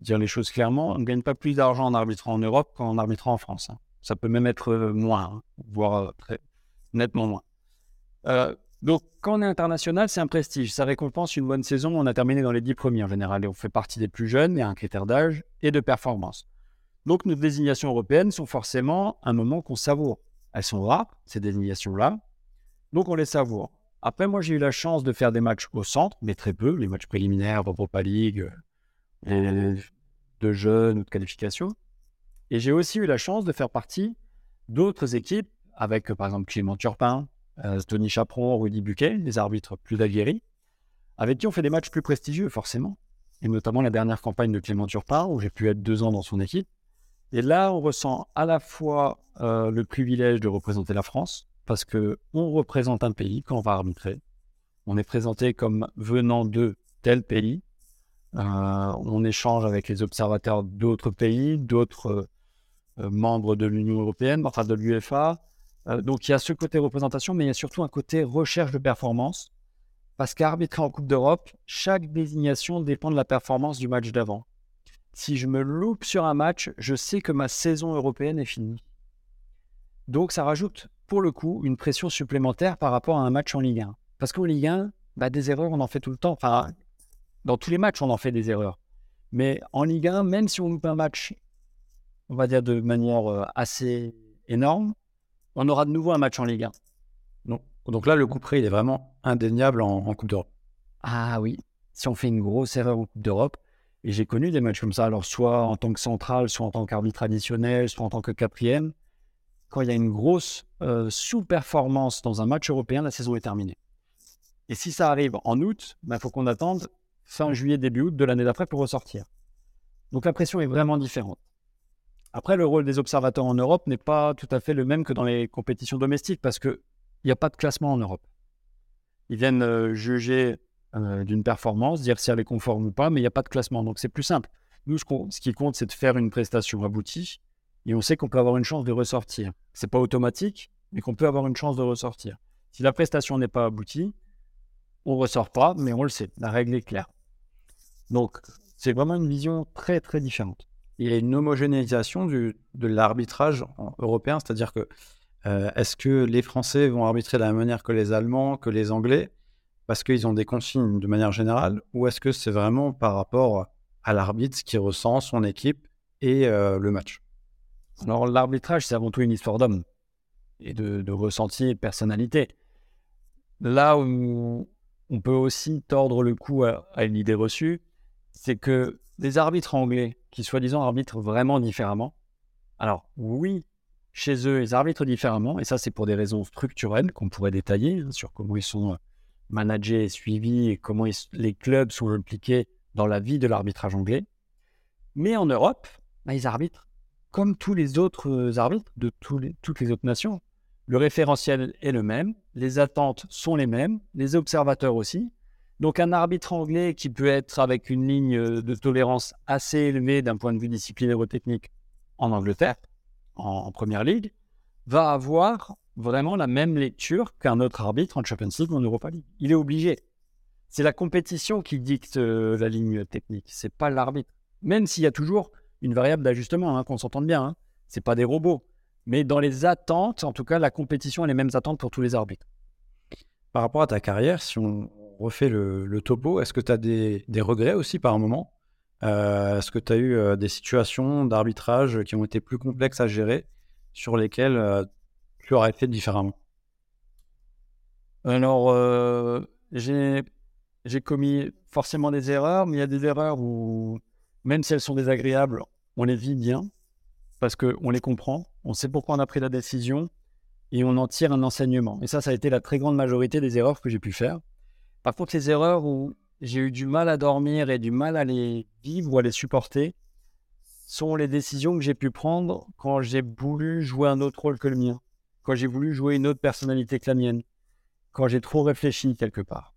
dire les choses clairement, on ne gagne pas plus d'argent en arbitrant en Europe qu'en arbitrant en France. Hein. Ça peut même être euh, moins, voire euh, nettement moins. Euh, donc, quand on est international, c'est un prestige. Ça récompense une bonne saison. On a terminé dans les dix premiers en général et on fait partie des plus jeunes. Il y a un critère d'âge et de performance. Donc, nos désignations européennes sont forcément un moment qu'on savoure. Elles sont rares, ces désignations-là. Donc, on les savoure. Après, moi, j'ai eu la chance de faire des matchs au centre, mais très peu. Les matchs préliminaires, Europa League, de jeunes ou de qualification. Et j'ai aussi eu la chance de faire partie d'autres équipes avec, par exemple, Clément Turpin, euh, Tony Chaperon, Rudy Buquet, des arbitres plus aguerris, avec qui on fait des matchs plus prestigieux, forcément. Et notamment la dernière campagne de Clément Turpin, où j'ai pu être deux ans dans son équipe. Et là, on ressent à la fois euh, le privilège de représenter la France, parce que on représente un pays quand on va arbitrer. On est présenté comme venant de tel pays, euh, on échange avec les observateurs d'autres pays, d'autres euh, membres de l'Union européenne, enfin de l'UEFA. Euh, donc il y a ce côté représentation, mais il y a surtout un côté recherche de performance. Parce qu'arbitrer en Coupe d'Europe, chaque désignation dépend de la performance du match d'avant. Si je me loupe sur un match, je sais que ma saison européenne est finie. Donc ça rajoute, pour le coup, une pression supplémentaire par rapport à un match en Ligue 1. Parce qu'en Ligue 1, bah, des erreurs, on en fait tout le temps. Enfin, dans tous les matchs, on en fait des erreurs. Mais en Ligue 1, même si on loupe un match, on va dire de manière euh, assez énorme, on aura de nouveau un match en Ligue 1. Donc, donc là, le coup près, il est vraiment indéniable en, Coupe d'Europe. Ah oui, si on fait une grosse erreur en Coupe d'Europe, et j'ai connu des matchs comme ça, alors soit en tant que central, soit en tant qu'arbitre traditionnel, soit en tant que quatrième, quand il y a une grosse euh, sous-performance dans un match européen, la saison est terminée. Et si ça arrive en août, il ben, faut qu'on attende fin juillet, début août de l'année d'après pour ressortir. Donc la pression est vraiment différente. Après, le rôle des observateurs en Europe n'est pas tout à fait le même que dans les compétitions domestiques parce qu'il n'y a pas de classement en Europe. Ils viennent euh, juger euh, d'une performance, dire si elle est conforme ou pas, mais il n'y a pas de classement. Donc c'est plus simple. Nous, ce, ce qui compte, c'est de faire une prestation aboutie et on sait qu'on peut avoir une chance de ressortir. C'est pas automatique, mais qu'on peut avoir une chance de ressortir. Si la prestation n'est pas aboutie, on ne ressort pas, mais on le sait. La règle est claire. Donc, c'est vraiment une vision très, très différente. Il y a une homogénéisation du, de l'arbitrage européen, c'est-à-dire que euh, est-ce que les Français vont arbitrer de la même manière que les Allemands, que les Anglais, parce qu'ils ont des consignes de manière générale, ou est-ce que c'est vraiment par rapport à l'arbitre qui ressent son équipe et euh, le match? Alors l'arbitrage, c'est avant tout une histoire d'homme et de, ressenti et de personnalité. Là où on peut aussi tordre le cou à, une idée reçue, c'est que des arbitres anglais qui soi-disant arbitrent vraiment différemment, alors oui, chez eux, ils arbitrent différemment, et ça c'est pour des raisons structurelles qu'on pourrait détailler hein, sur comment ils sont euh, managés et suivis et comment les clubs sont impliqués dans la vie de l'arbitrage anglais. Mais en Europe, bah, ils arbitrent comme tous les autres euh, arbitres de toutes les autres nations. Le référentiel est le même, les attentes sont les mêmes, les observateurs aussi. Donc un arbitre anglais qui peut être avec une ligne de tolérance assez élevée d'un point de vue disciplinaire ou technique en Angleterre, en, première ligue, va avoir vraiment la même lecture qu'un autre arbitre en Champions League ou en Europa League. Il est obligé. C'est la compétition qui dicte euh, la ligne technique, c'est pas l'arbitre. Même s'il y a toujours une variable d'ajustement, hein, qu'on s'entende bien. Hein. C'est pas des robots. Mais dans les attentes, en tout cas, la compétition a les mêmes attentes pour tous les arbitres. Par rapport à ta carrière, si on refait le, topo, est-ce que tu as des, regrets aussi par un moment? Euh, Est-ce que tu as eu euh, des situations d'arbitrage qui ont été plus complexes à gérer, sur lesquelles euh, tu aurais fait différemment? Alors, j'ai commis forcément des erreurs, mais il y a des erreurs où, même si elles sont désagréables, on les vit bien parce qu'on les comprend, on sait pourquoi on a pris la décision et on en tire un enseignement. Et ça, ça a été la très grande majorité des erreurs que j'ai pu faire. Par contre, les erreurs où j'ai eu du mal à dormir et du mal à les vivre ou à les supporter sont les décisions que j'ai pu prendre quand j'ai voulu jouer un autre rôle que le mien, quand j'ai voulu jouer une autre personnalité que la mienne, quand j'ai trop réfléchi quelque part.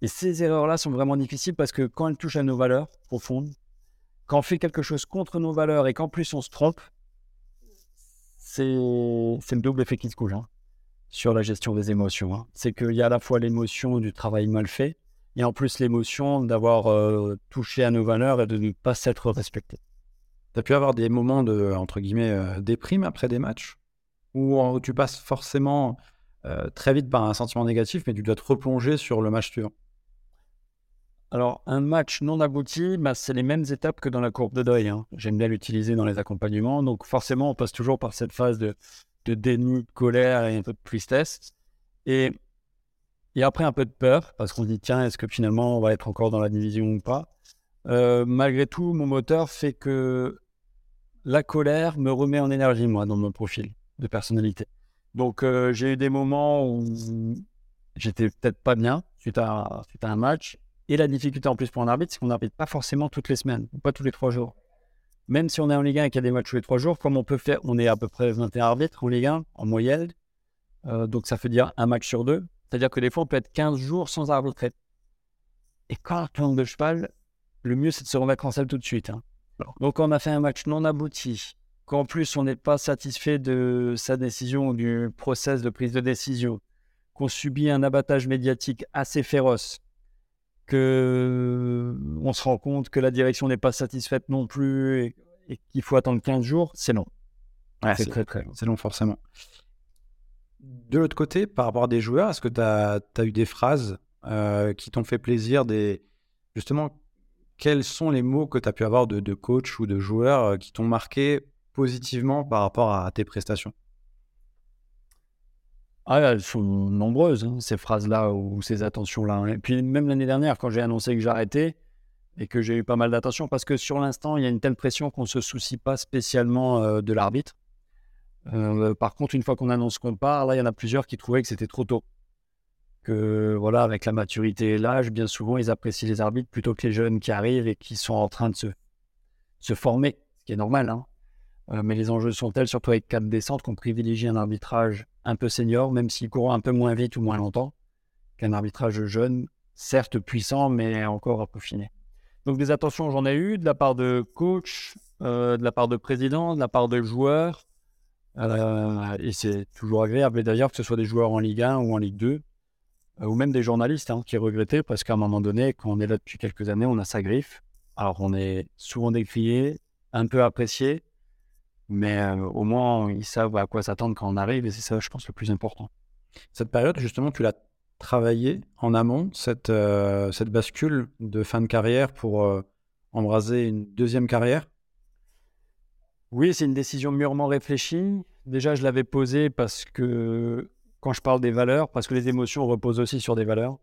Et ces erreurs-là sont vraiment difficiles parce que quand elles touchent à nos valeurs profondes, quand on fait quelque chose contre nos valeurs et qu'en plus on se trompe, c'est le double effet qui se couche hein, sur la gestion des émotions. Hein. C'est qu'il y a à la fois l'émotion du travail mal fait et en plus l'émotion d'avoir euh, touché à nos valeurs et de ne pas s'être respecté. Tu as pu avoir des moments de, entre guillemets, euh, déprime après des matchs? Où tu passes forcément euh, très vite par un sentiment négatif, mais tu dois te replonger sur le match suivant? Alors, un match non abouti, bah, c'est les mêmes étapes que dans la courbe de deuil. Hein. J'aime bien l'utiliser dans les accompagnements. Donc, forcément, on passe toujours par cette phase de, déni, de colère et un peu de tristesse. Et, après, un peu de peur, parce qu'on dit, tiens, est-ce que finalement, on va être encore dans la division ou pas? Euh, Malgré tout, mon moteur fait que la colère me remet en énergie, moi, dans mon profil de personnalité. Donc, euh, j'ai eu des moments où j'étais peut-être pas bien suite à un match et la difficulté en plus pour un arbitre, c'est qu'on n'arbitre pas forcément toutes les semaines, pas tous les trois jours. Même si on est en Ligue 1 et qu'il y a des matchs tous les trois jours, comme on peut faire, on est à peu près 21 arbitres en Ligue 1 en moyenne. Euh, donc ça veut dire un match sur deux. C'est-à-dire que des fois, on peut être 15 jours sans arbitrer. Et quand on de cheval, le mieux, c'est de se remettre en salle tout de suite. Hein. Donc on a fait un match non abouti, qu'en plus on n'est pas satisfait de sa décision ou du process de prise de décision, qu'on subit un abattage médiatique assez féroce, que on se rend compte que la direction n'est pas satisfaite non plus et, qu'il faut attendre 15 jours, c'est long. c'est très très long. C'est long forcément. De l'autre côté, par rapport à des joueurs, est-ce que tu as, eu des phrases euh, qui t'ont fait plaisir des... Justement, quels sont les mots que tu as pu avoir de, de coach ou de joueurs euh, qui t'ont marqué positivement par rapport à tes prestations? Ah, elles sont nombreuses, hein, ces phrases-là ou ces attentions-là. Hein. Et puis même l'année dernière, quand j'ai annoncé que j'arrêtais et que j'ai eu pas mal d'attention, parce que sur l'instant, il y a une telle pression qu'on ne se soucie pas spécialement euh, de l'arbitre. Euh, par contre, une fois qu'on annonce qu'on part, là, il y en a plusieurs qui trouvaient que c'était trop tôt. que voilà, avec la maturité et l'âge, bien souvent, ils apprécient les arbitres plutôt que les jeunes qui arrivent et qui sont en train de se, se former, ce qui est normal. Hein. Euh, mais les enjeux sont tels, surtout avec quatre descentes, qu'on privilégie un arbitrage un peu senior, même s'il court un peu moins vite ou moins longtemps, qu'un arbitrage jeune, certes puissant, mais encore à peaufiner. Donc des attentions, j'en ai eu de la part de coach, euh, de la part de président, de la part de joueurs. Euh, et c'est toujours agréable. Et d'ailleurs, que ce soit des joueurs en Ligue 1 ou en Ligue 2, euh, ou même des journalistes hein, qui regrettaient parce qu'à un moment donné, quand on est là depuis quelques années, on a sa griffe. Alors on est souvent décrié, un peu apprécié, mais au moins ils savent à quoi s'attendre quand on arrive et c'est ça, je pense, le plus important. Cette période, justement, tu l'as travaillé en amont, cette, cette bascule de fin de carrière pour embraser une deuxième carrière? Oui, c'est une décision mûrement réfléchie. Déjà, je l'avais posée parce que quand je parle des valeurs, parce que les émotions reposent aussi sur des valeurs.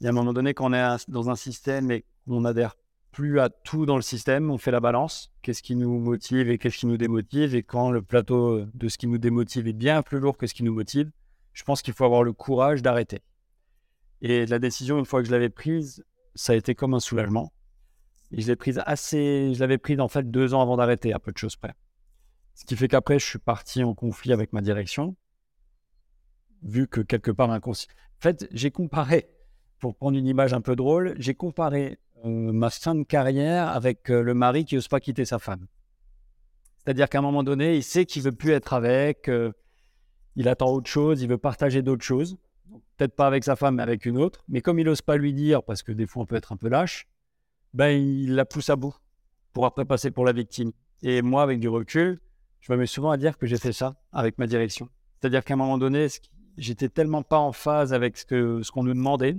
Il y a un moment donné, quand on est dans un système et qu'on n'adhère plus à tout dans le système, on fait la balance. Qu'est-ce qui nous motive et qu'est-ce qui nous démotive? Et quand le plateau de ce qui nous démotive est bien plus lourd que ce qui nous motive, je pense qu'il faut avoir le courage d'arrêter. Et la décision, une fois que je l'avais prise, ça a été comme un soulagement. Et je l'ai prise assez. Je l'avais prise en fait deux ans avant d'arrêter, à peu de choses près. Ce qui fait qu'après, je suis parti en conflit avec ma direction, vu que quelque part, inconscient. En fait, j'ai comparé, pour prendre une image un peu drôle, j'ai comparé ma fin de carrière avec euh, le mari qui n'ose pas quitter sa femme. C'est-à-dire qu'à un moment donné, il sait qu'il veut plus être avec, euh, il attend autre chose, il veut partager d'autres choses. Peut-être pas avec sa femme, mais avec une autre. Mais comme il n'ose pas lui dire, parce que des fois on peut être un peu lâche, ben il la pousse à bout pour après passer pour la victime. Et moi, avec du recul, je me mets souvent à dire que j'ai fait ça avec ma direction. C'est-à-dire qu'à un moment donné, j'étais tellement pas en phase avec ce qu'on nous demandait.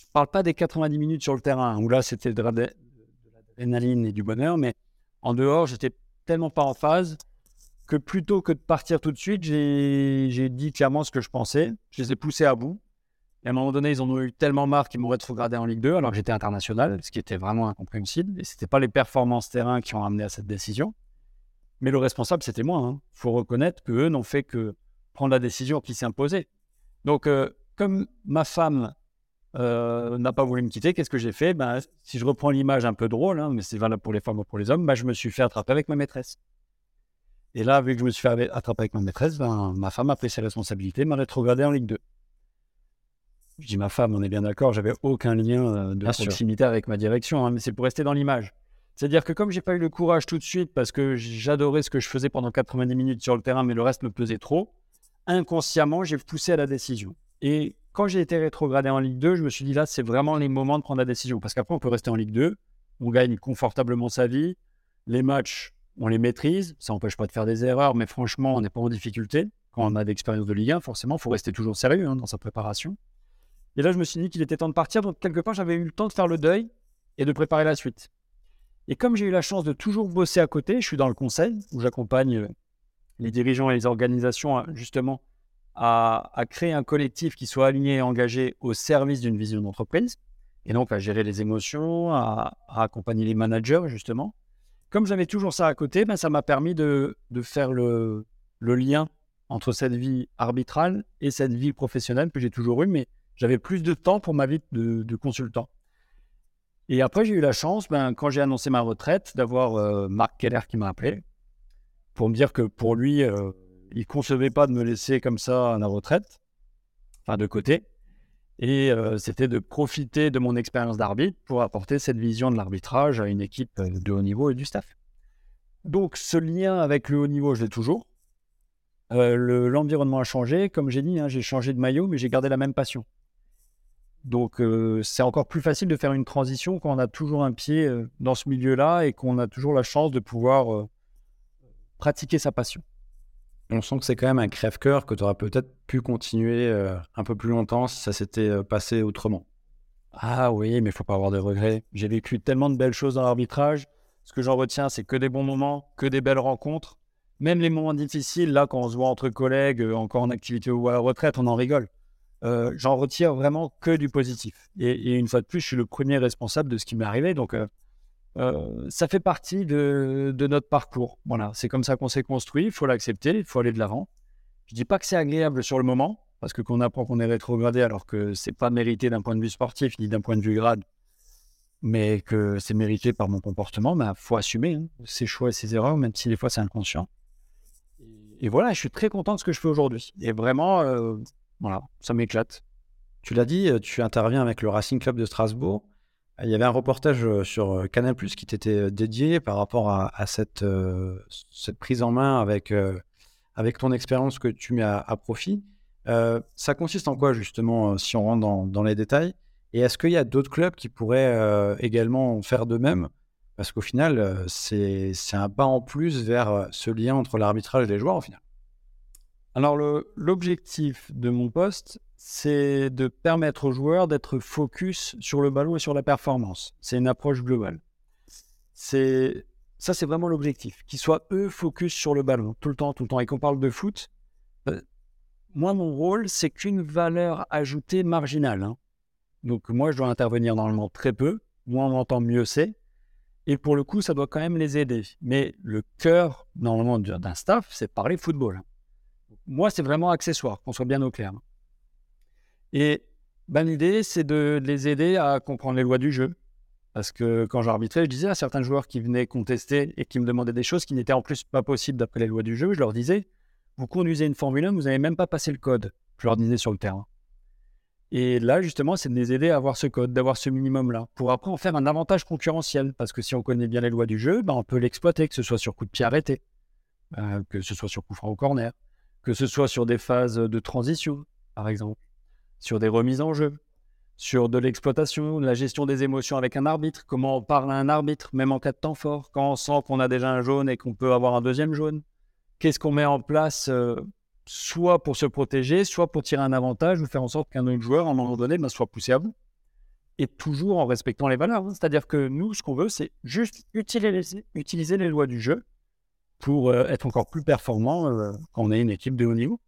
Je parle pas des 90 minutes sur le terrain, où là, c'était de, l'adrénaline et du bonheur, mais en dehors, j'étais tellement pas en phase que plutôt que de partir tout de suite, j'ai dit clairement ce que je pensais. Je les ai poussés à bout. Et à un moment donné, ils en ont eu tellement marre qu'ils m'auraient rétrogradé en Ligue 2, alors que j'étais international, ce qui était vraiment incompréhensible. Et ce n'était pas les performances terrain qui ont amené à cette décision. Mais le responsable, c'était moi. Il hein. faut reconnaître qu'eux n'ont fait que prendre la décision qui s'est imposée. Donc, euh, comme ma femme euh, n'a pas voulu me quitter, qu'est-ce que j'ai fait? Ben, Si je reprends l'image un peu drôle, hein, mais c'est valable pour les femmes ou pour les hommes, ben, je me suis fait attraper avec ma maîtresse. Et là, vu que je me suis fait attraper avec ma maîtresse, ben, ma femme a pris ses responsabilités, m'a rétrogradé en Ligue 2. Je dis ma femme, on est bien d'accord, j'avais aucun lien euh, de proximité avec ma direction, hein, mais c'est pour rester dans l'image. C'est-à-dire que comme j'ai pas eu le courage tout de suite parce que j'adorais ce que je faisais pendant 90 minutes sur le terrain, mais le reste me pesait trop, inconsciemment, j'ai poussé à la décision. Et quand j'ai été rétrogradé en Ligue 2, je me suis dit là, c'est vraiment les moments de prendre la décision. Parce qu'après, on peut rester en Ligue 2, on gagne confortablement sa vie, les matchs, on les maîtrise, ça n'empêche pas de faire des erreurs, mais franchement, on n'est pas en difficulté. Quand on a d'expérience de Ligue 1, forcément, il faut rester toujours sérieux hein, dans sa préparation. Et là, je me suis dit qu'il était temps de partir, donc quelque part, j'avais eu le temps de faire le deuil et de préparer la suite. Et comme j'ai eu la chance de toujours bosser à côté, je suis dans le conseil où j'accompagne euh, les dirigeants et les organisations justement à, créer un collectif qui soit aligné et engagé au service d'une vision d'entreprise et donc à gérer les émotions, à, accompagner les managers justement. Comme j'avais toujours ça à côté, ben, ça m'a permis de, faire le, lien entre cette vie arbitrale et cette vie professionnelle que j'ai toujours eue, mais j'avais plus de temps pour ma vie de consultant. Et après, j'ai eu la chance, ben, quand j'ai annoncé ma retraite, d'avoir euh, Marc Keller qui m'a appelé pour me dire que pour lui, euh, il ne concevait pas de me laisser comme ça à la retraite, enfin de côté. Et euh, c'était de profiter de mon expérience d'arbitre pour apporter cette vision de l'arbitrage à une équipe de haut niveau et du staff. Donc ce lien avec le haut niveau, je l'ai toujours. L'environnement a changé. Comme j'ai dit, hein, j'ai changé de maillot, mais j'ai gardé la même passion. Donc, euh, c'est encore plus facile de faire une transition quand on a toujours un pied euh, dans ce milieu-là et qu'on a toujours la chance de pouvoir euh, pratiquer sa passion. On sent que c'est quand même un crève-cœur que tu aurais peut-être pu continuer un peu plus longtemps si ça s'était passé autrement. Ah oui, mais il faut pas avoir de regrets. J'ai vécu tellement de belles choses dans l'arbitrage. Ce que j'en retiens, c'est que des bons moments, que des belles rencontres. Même les moments difficiles, là, quand on se voit entre collègues, encore en activité ou à la retraite, on en rigole. Euh, j'en retire vraiment que du positif. Et, une fois de plus, je suis le premier responsable de ce qui m'est arrivé. Donc, euh, euh, ça fait partie de, notre parcours. Voilà, c'est comme ça qu'on s'est construit. Il faut l'accepter, il faut aller de l'avant. Je dis pas que c'est agréable sur le moment, parce que qu'on apprend qu'on est rétrogradé alors que c'est pas mérité d'un point de vue sportif ni d'un point de vue grade, mais que c'est mérité par mon comportement, il faut assumer hein, ses choix et ses erreurs, même si des fois c'est inconscient. Et voilà, je suis très content de ce que je fais aujourd'hui. Et vraiment, euh, voilà, ça m'éclate. Tu l'as dit, tu interviens avec le Racing Club de Strasbourg. Il y avait un reportage euh, sur euh, Canal qui t'était dédié par rapport à, cette, prise en main avec, ton expérience que tu mets à, profit. ça consiste en quoi justement, si on rentre dans, dans les détails? Et est-ce qu'il y a d'autres clubs qui pourraient également faire de même? Parce qu'au final, euh, c'est un pas en plus vers euh, ce lien entre l'arbitrage et les joueurs, au final. Alors, l'objectif de mon poste, c'est de permettre aux joueurs d'être focus sur le ballon et sur la performance. C'est une approche globale. C'est ça, c'est vraiment l'objectif, qu'ils soient eux focus sur le ballon tout le temps, tout le temps. Et qu'on parle de foot, euh, moi, mon rôle, c'est qu'une valeur ajoutée marginale. Hein. Donc, moi, je dois intervenir normalement très peu. Moins on entend, mieux c'est. Et pour le coup, ça doit quand même les aider. Mais le cœur, normalement, d'un staff, c'est parler football. Moi, c'est vraiment accessoire, qu'on soit bien au clair. Et ben, l'idée, c'est de les aider à comprendre les lois du jeu. Parce que quand j'arbitrais, je disais à certains joueurs qui venaient contester et qui me demandaient des choses qui n'étaient en plus pas possibles d'après les lois du jeu, je leur disais, vous conduisez une Formule 1, vous n'avez même pas passé le code. Je leur disais sur le terrain. Et là, justement, c'est de les aider à avoir ce code, d'avoir ce minimum-là, pour après en faire un avantage concurrentiel. Parce que si on connaît bien les lois du jeu, ben, on peut l'exploiter, que ce soit sur coup de pied arrêté, euh, que ce soit sur coup franc au corner, que ce soit sur des phases de transition, par exemple, sur des remises en jeu, sur de l'exploitation, la gestion des émotions avec un arbitre, comment on parle à un arbitre, même en cas de temps fort, quand on sent qu'on a déjà un jaune et qu'on peut avoir un deuxième jaune? Qu'est-ce qu'on met en place euh, soit pour se protéger, soit pour tirer un avantage ou faire en sorte qu'un autre joueur, à un moment donné, ben, soit poussé à bout. Et toujours en respectant les valeurs. Hein. C'est-à-dire que nous, ce qu'on veut, c'est juste utiliser, les lois du jeu pour euh, être encore plus performant euh, quand on est une équipe de haut niveau.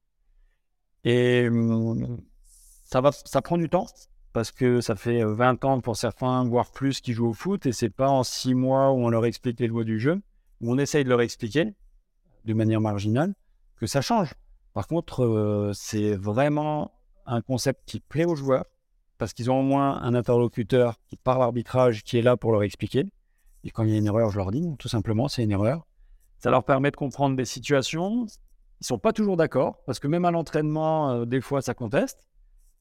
Et hum, ça, prend du temps parce que ça fait 20 euh, ans pour certains, voire plus, qui jouent au foot et c'est pas en 6 mois où on leur explique les lois du jeu, où on essaye de leur expliquer de manière marginale que ça change. Par contre, euh, c'est vraiment un concept qui plaît aux joueurs parce qu'ils ont au moins un interlocuteur qui parle arbitrage qui est là pour leur expliquer. Et quand il y a une erreur, je leur dis tout simplement, c'est une erreur. Ça leur permet de comprendre des situations. Ils sont pas toujours d'accord parce que même à l'entraînement, euh, des fois, ça conteste.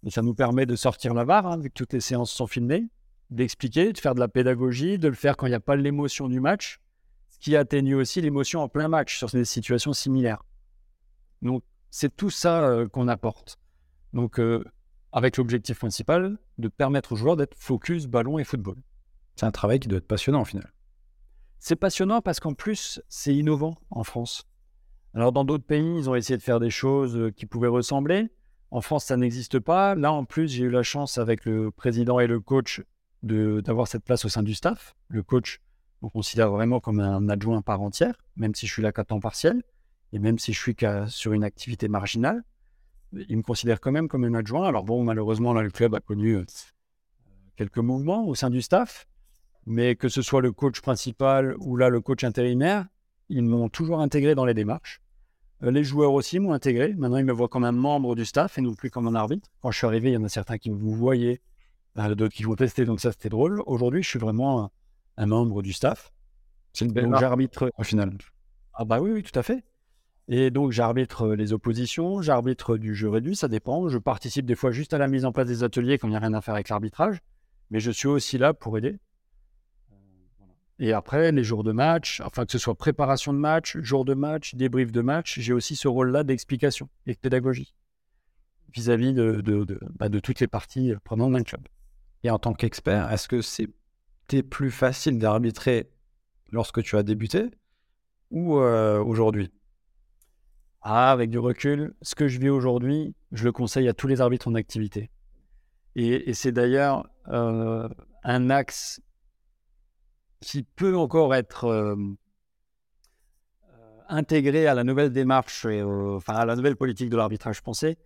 Mais ça nous permet de sortir la barre, hein, vu que toutes les séances sont filmées, d'expliquer, de faire de la pédagogie, de le faire quand il n'y a pas l'émotion du match, ce qui atténue aussi l'émotion en plein match sur des situations similaires. Donc, c'est tout ça euh, qu'on apporte. Donc, euh, avec l'objectif principal de permettre aux joueurs d'être focus ballon et football. C'est un travail qui doit être passionnant au final. C'est passionnant parce qu'en plus, c'est innovant en France. Alors, dans d'autres pays, ils ont essayé de faire des choses euh, qui pouvaient ressembler. En France, ça n'existe pas. Là, en plus, j'ai eu la chance avec le président et le coach d'avoir cette place au sein du staff. Le coach, on considère vraiment comme un adjoint par entière, même si je suis là qu'à temps partiel. Et même si je suis sur une activité marginale, il me considère quand même comme un adjoint. Alors bon, malheureusement, là, le club a connu euh, quelques mouvements au sein du staff, mais que ce soit le coach principal ou là le coach intérimaire, ils m'ont toujours intégré dans les démarches. Euh, les joueurs aussi m'ont intégré. Maintenant, ils me voient comme un membre du staff et non plus comme un arbitre. Quand je suis arrivé, il y en a certains qui vous voyaient, euh, d'autres qui vont tester, donc ça c'était drôle. Aujourd'hui, je suis vraiment un, membre du staff. C'est une belle j'arbitre au final. Ah bah oui, oui, tout à fait. Et donc, j'arbitre euh, les oppositions, j'arbitre du jeu réduit, ça dépend. Je participe des fois juste à la mise en place des ateliers quand il n'y a rien à faire avec l'arbitrage, mais je suis aussi là pour aider. Et après, les jours de match, enfin que ce soit préparation de match, jour de match, débrief de match, j'ai aussi ce rôle-là d'explication et de pédagogie vis-à-vis de, bah, de, toutes les parties prenantes d'un club. Et en tant qu'expert, est-ce que c'était plus facile d'arbitrer lorsque tu as débuté ou euh, aujourd'hui? Ah, avec du recul, ce que je vis aujourd'hui, je le conseille à tous les arbitres en activité. Et, c'est d'ailleurs euh, un axe qui peut encore être euh, intégré à la nouvelle démarche, et, enfin à la nouvelle politique de l'arbitrage pensé.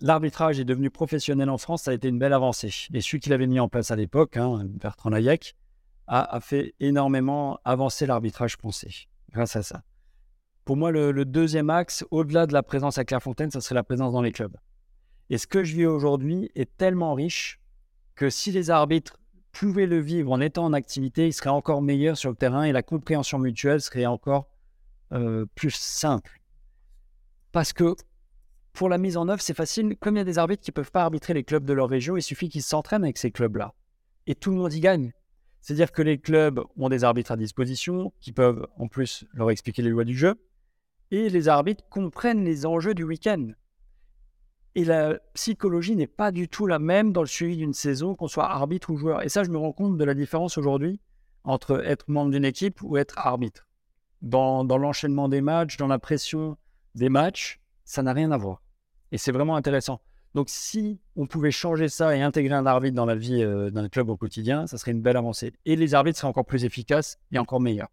L'arbitrage est devenu professionnel en France, ça a été une belle avancée. Et celui qui l'avait mis en place à l'époque, hein, Bertrand Layek, a, fait énormément avancer l'arbitrage pensé grâce à ça. Pour moi, le, deuxième axe, au-delà de la présence à Clairefontaine, ça serait la présence dans les clubs. Et ce que je vis aujourd'hui est tellement riche que si les arbitres pouvaient le vivre en étant en activité, ils seraient encore meilleurs sur le terrain et la compréhension mutuelle serait encore euh, plus simple. Parce que pour la mise en œuvre, c'est facile. Comme il y a des arbitres qui ne peuvent pas arbitrer les clubs de leur région, il suffit qu'ils s'entraînent avec ces clubs-là. Et tout le monde y gagne. C'est-à-dire que les clubs ont des arbitres à disposition qui peuvent en plus leur expliquer les lois du jeu. Et les arbitres comprennent les enjeux du week-end. Et la psychologie n'est pas du tout la même dans le suivi d'une saison, qu'on soit arbitre ou joueur. Et ça, je me rends compte de la différence aujourd'hui entre être membre d'une équipe ou être arbitre. Dans, l'enchaînement des matchs, dans la pression des matchs, ça n'a rien à voir. Et c'est vraiment intéressant. Donc, si on pouvait changer ça et intégrer un arbitre dans la vie euh, d'un club au quotidien, ça serait une belle avancée. Et les arbitres seraient encore plus efficaces et encore meilleurs.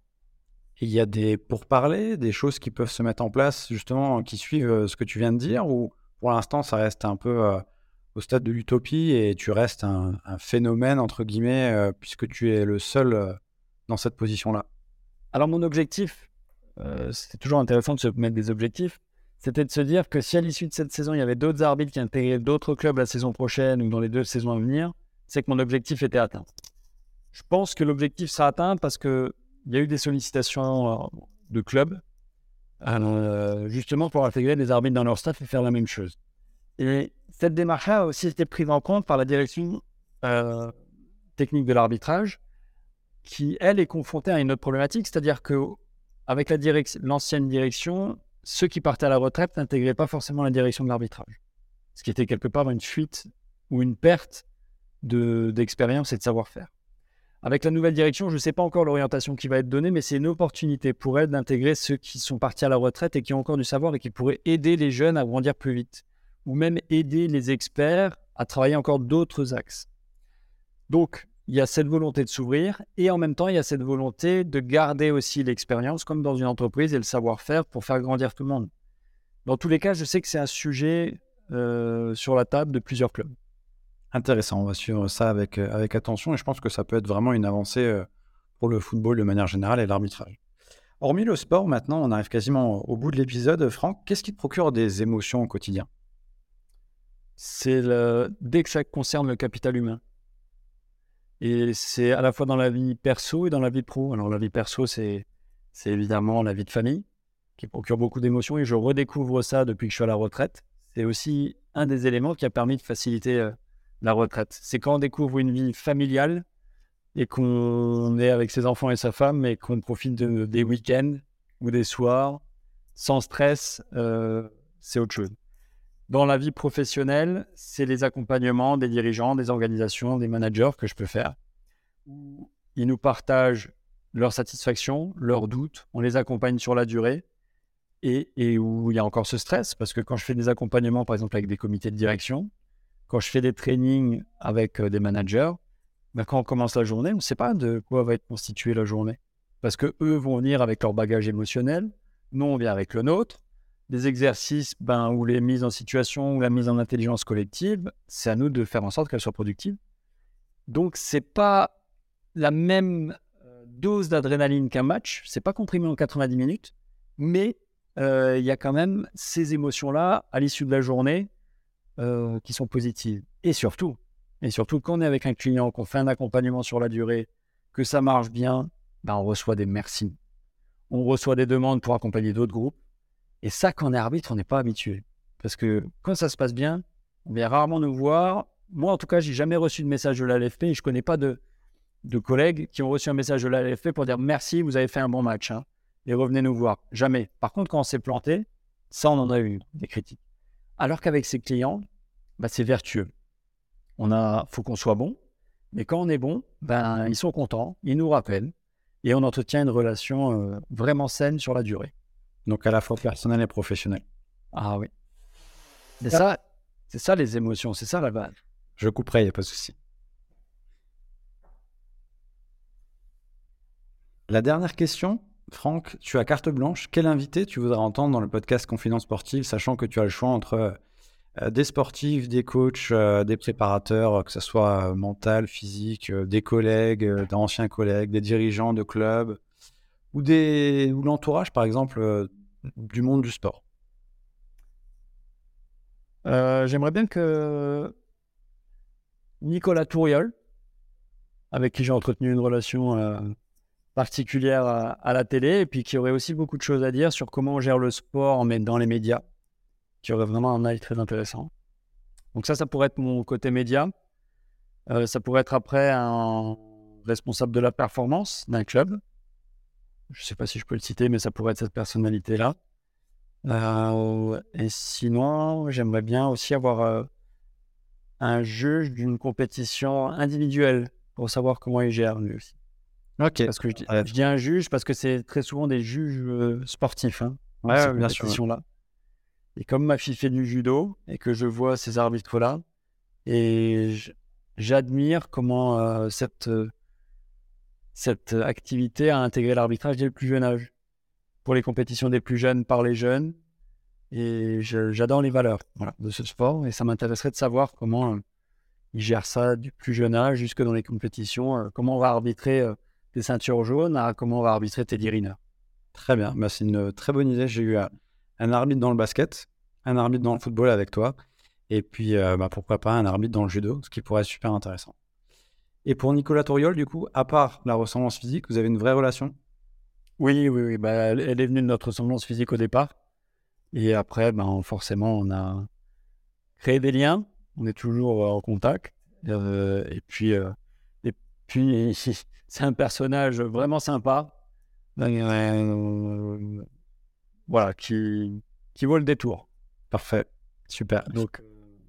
Il y a des pourparlers, des choses qui peuvent se mettre en place, justement, qui suivent euh, ce que tu viens de dire, ou pour l'instant, ça reste un peu euh, au stade de l'utopie et tu restes un, phénomène, entre guillemets, puisque tu es le seul dans cette position-là Alors, mon objectif, c'est toujours intéressant de se mettre des objectifs c'était de se dire que si à l'issue de cette saison, il y avait d'autres arbitres qui intégraient d'autres clubs la saison prochaine ou dans les deux saisons à venir, c'est que mon objectif était atteint. Je pense que l'objectif sera atteint parce qu'il y a eu des sollicitations euh, de clubs euh, justement pour intégrer des arbitres dans leur staff et faire la même chose. Et cette démarche-là a aussi été prise en compte par la direction euh, technique de l'arbitrage qui, elle, est confrontée à une autre problématique, c'est-à-dire que avec l'ancienne direction, ceux qui partaient à la retraite n'intégraient pas forcément la direction de l'arbitrage. Ce qui était quelque part une fuite ou une perte d'expérience et de savoir-faire. Avec la nouvelle direction, je ne sais pas encore l'orientation qui va être donnée, mais c'est une opportunité pour elle d'intégrer ceux qui sont partis à la retraite et qui ont encore du savoir et qui pourraient aider les jeunes à grandir plus vite, ou même aider les experts à travailler encore d'autres axes. Donc, il y a cette volonté de s'ouvrir et en même temps, il y a cette volonté de garder aussi l'expérience, comme dans une entreprise, et le savoir-faire pour faire grandir tout le monde. Dans tous les cas, je sais que c'est un sujet euh, sur la table de plusieurs clubs. Intéressant, on va suivre ça avec, euh, avec attention et je pense que ça peut être vraiment une avancée euh, pour le football de manière générale et l'arbitrage. Hormis le sport, maintenant, on arrive quasiment au bout de l'épisode. Franck, qu'est-ce qui te procure des émotions au quotidien? C'est dès que ça concerne le capital humain. Et c'est à la fois dans la vie perso et dans la vie pro. Alors la vie perso, c'est évidemment la vie de famille qui procure beaucoup d'émotions et je redécouvre ça depuis que je suis à la retraite. C'est aussi un des éléments qui a permis de faciliter euh, la retraite. C'est quand on découvre une vie familiale et qu'on est avec ses enfants et sa femme et qu'on profite de, des week-ends ou des soirs sans stress, euh, c'est autre chose. Dans la vie professionnelle, c'est les accompagnements des dirigeants, des organisations, des managers que je peux faire. Ils nous partagent leurs satisfactions, leurs doutes, on les accompagne sur la durée et, où il y a encore ce stress parce que quand je fais des accompagnements, par exemple avec des comités de direction, quand je fais des trainings avec euh, des managers, ben, quand on commence la journée, on ne sait pas de quoi va être constituée la journée. Parce que eux vont venir avec leur bagage émotionnel, nous on vient avec le nôtre, des exercices ben, ou les mises en situation ou la mise en intelligence collective, c'est à nous de faire en sorte qu'elles soient productives. Donc, c'est pas la même euh, dose d'adrénaline qu'un match, c'est pas comprimé en 90 minutes, mais euh, il y a quand même ces émotions-là à l'issue de la journée euh, qui sont positives. Et surtout, et surtout, quand on est avec un client, qu'on fait un accompagnement sur la durée, que ça marche bien, ben, on reçoit des merci. On reçoit des demandes pour accompagner d'autres groupes. Et ça, quand on est arbitre, on n'est pas habitué. Parce que quand ça se passe bien, on vient rarement nous voir. Moi, en tout cas, j'ai jamais reçu de message de la LFP et je connais pas de, de collègues qui ont reçu un message de la LFP pour dire merci, vous avez fait un bon match. Hein, et revenez nous voir. Jamais. Par contre, quand on s'est planté, ça, on en a eu des critiques. Alors qu'avec ses clients, bah, c'est vertueux. On a, faut qu'on soit bon, mais quand on est bon, ben, ils sont contents, ils nous rappellent, et on entretient une relation euh, vraiment saine sur la durée. Donc à la fois personnel et professionnel. Ah oui. C'est ça, c'est ça les émotions, c'est ça la base. Je couperai, il n'y a pas de souci. La dernière question, Franck, tu as carte blanche. Quel invité tu voudrais entendre dans le podcast Confidence Sportive, sachant que tu as le choix entre euh, des sportifs, des coachs, euh, des préparateurs, que ce soit euh, mental, physique, des collègues, d'anciens collègues, des dirigeants de clubs, ou, ou l'entourage, par exemple, du monde du sport? J'aimerais bien que Nicolas Touriol, avec qui j'ai entretenu une relation particulière à, la télé, et puis qui aurait aussi beaucoup de choses à dire sur comment on gère le sport mais dans les médias, qui aurait vraiment un œil très intéressant. Donc ça, ça pourrait être mon côté média. Euh, ça pourrait être après un responsable de la performance d'un club. Je ne sais pas si je peux le citer, mais ça pourrait être cette personnalité-là. Euh, et sinon, j'aimerais bien aussi avoir euh, un juge d'une compétition individuelle pour savoir comment il gère lui aussi. Ok. Parce que je, dis un juge parce que c'est très souvent des juges euh, sportifs. Hein, ouais, bien sûr. Là. Et comme ma fille fait du judo et que je vois ces arbitres-là, et j'admire comment cette, cette activité a intégré l'arbitrage dès le plus jeune âge pour les compétitions des plus jeunes par les jeunes. Et j'adore les valeurs de ce sport. Et ça m'intéresserait de savoir comment euh, ils gèrent ça du plus jeune âge jusque dans les compétitions. Euh, comment on va arbitrer euh, des ceintures jaunes à comment on va arbitrer Teddy Riner. Très bien. Bah, C'est une très bonne idée. J'ai eu un arbitre dans le basket, un arbitre dans le football avec toi. Et puis, bah, pourquoi pas un arbitre dans le judo, ce qui pourrait être super intéressant. Et pour Nicolas Toriol, du coup, à part la ressemblance physique, vous avez une vraie relation? Oui, oui, oui. Bah, elle est venue de notre ressemblance physique au départ. Et après, ben, forcément, on a créé des liens. On est toujours en contact. Euh, et puis, euh, et puis c'est un personnage vraiment sympa. Euh, voilà, qui, qui vaut le détour. Parfait. Super. Donc,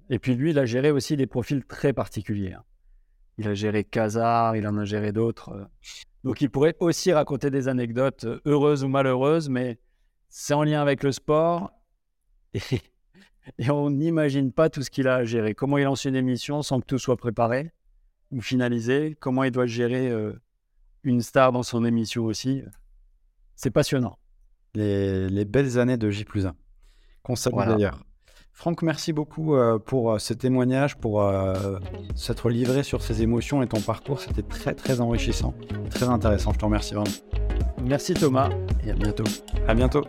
et puis lui, il a géré aussi des profils très particuliers. Il a géré Kazar, il en a géré d'autres. Donc il pourrait aussi raconter des anecdotes heureuses ou malheureuses, mais c'est en lien avec le sport. Et, on n'imagine pas tout ce qu'il a à gérer. Comment il lance une émission sans que tout soit préparé ou finalisé? Comment il doit gérer euh, une star dans son émission aussi. C'est passionnant. Les, belles années de J plus 1. Qu'on salue d'ailleurs. Franck, merci beaucoup euh, pour euh, ce témoignage, pour euh, s'être livré sur ses émotions et ton parcours. C'était très très enrichissant, très intéressant. Je te remercie vraiment. Merci Thomas et à bientôt. À bientôt.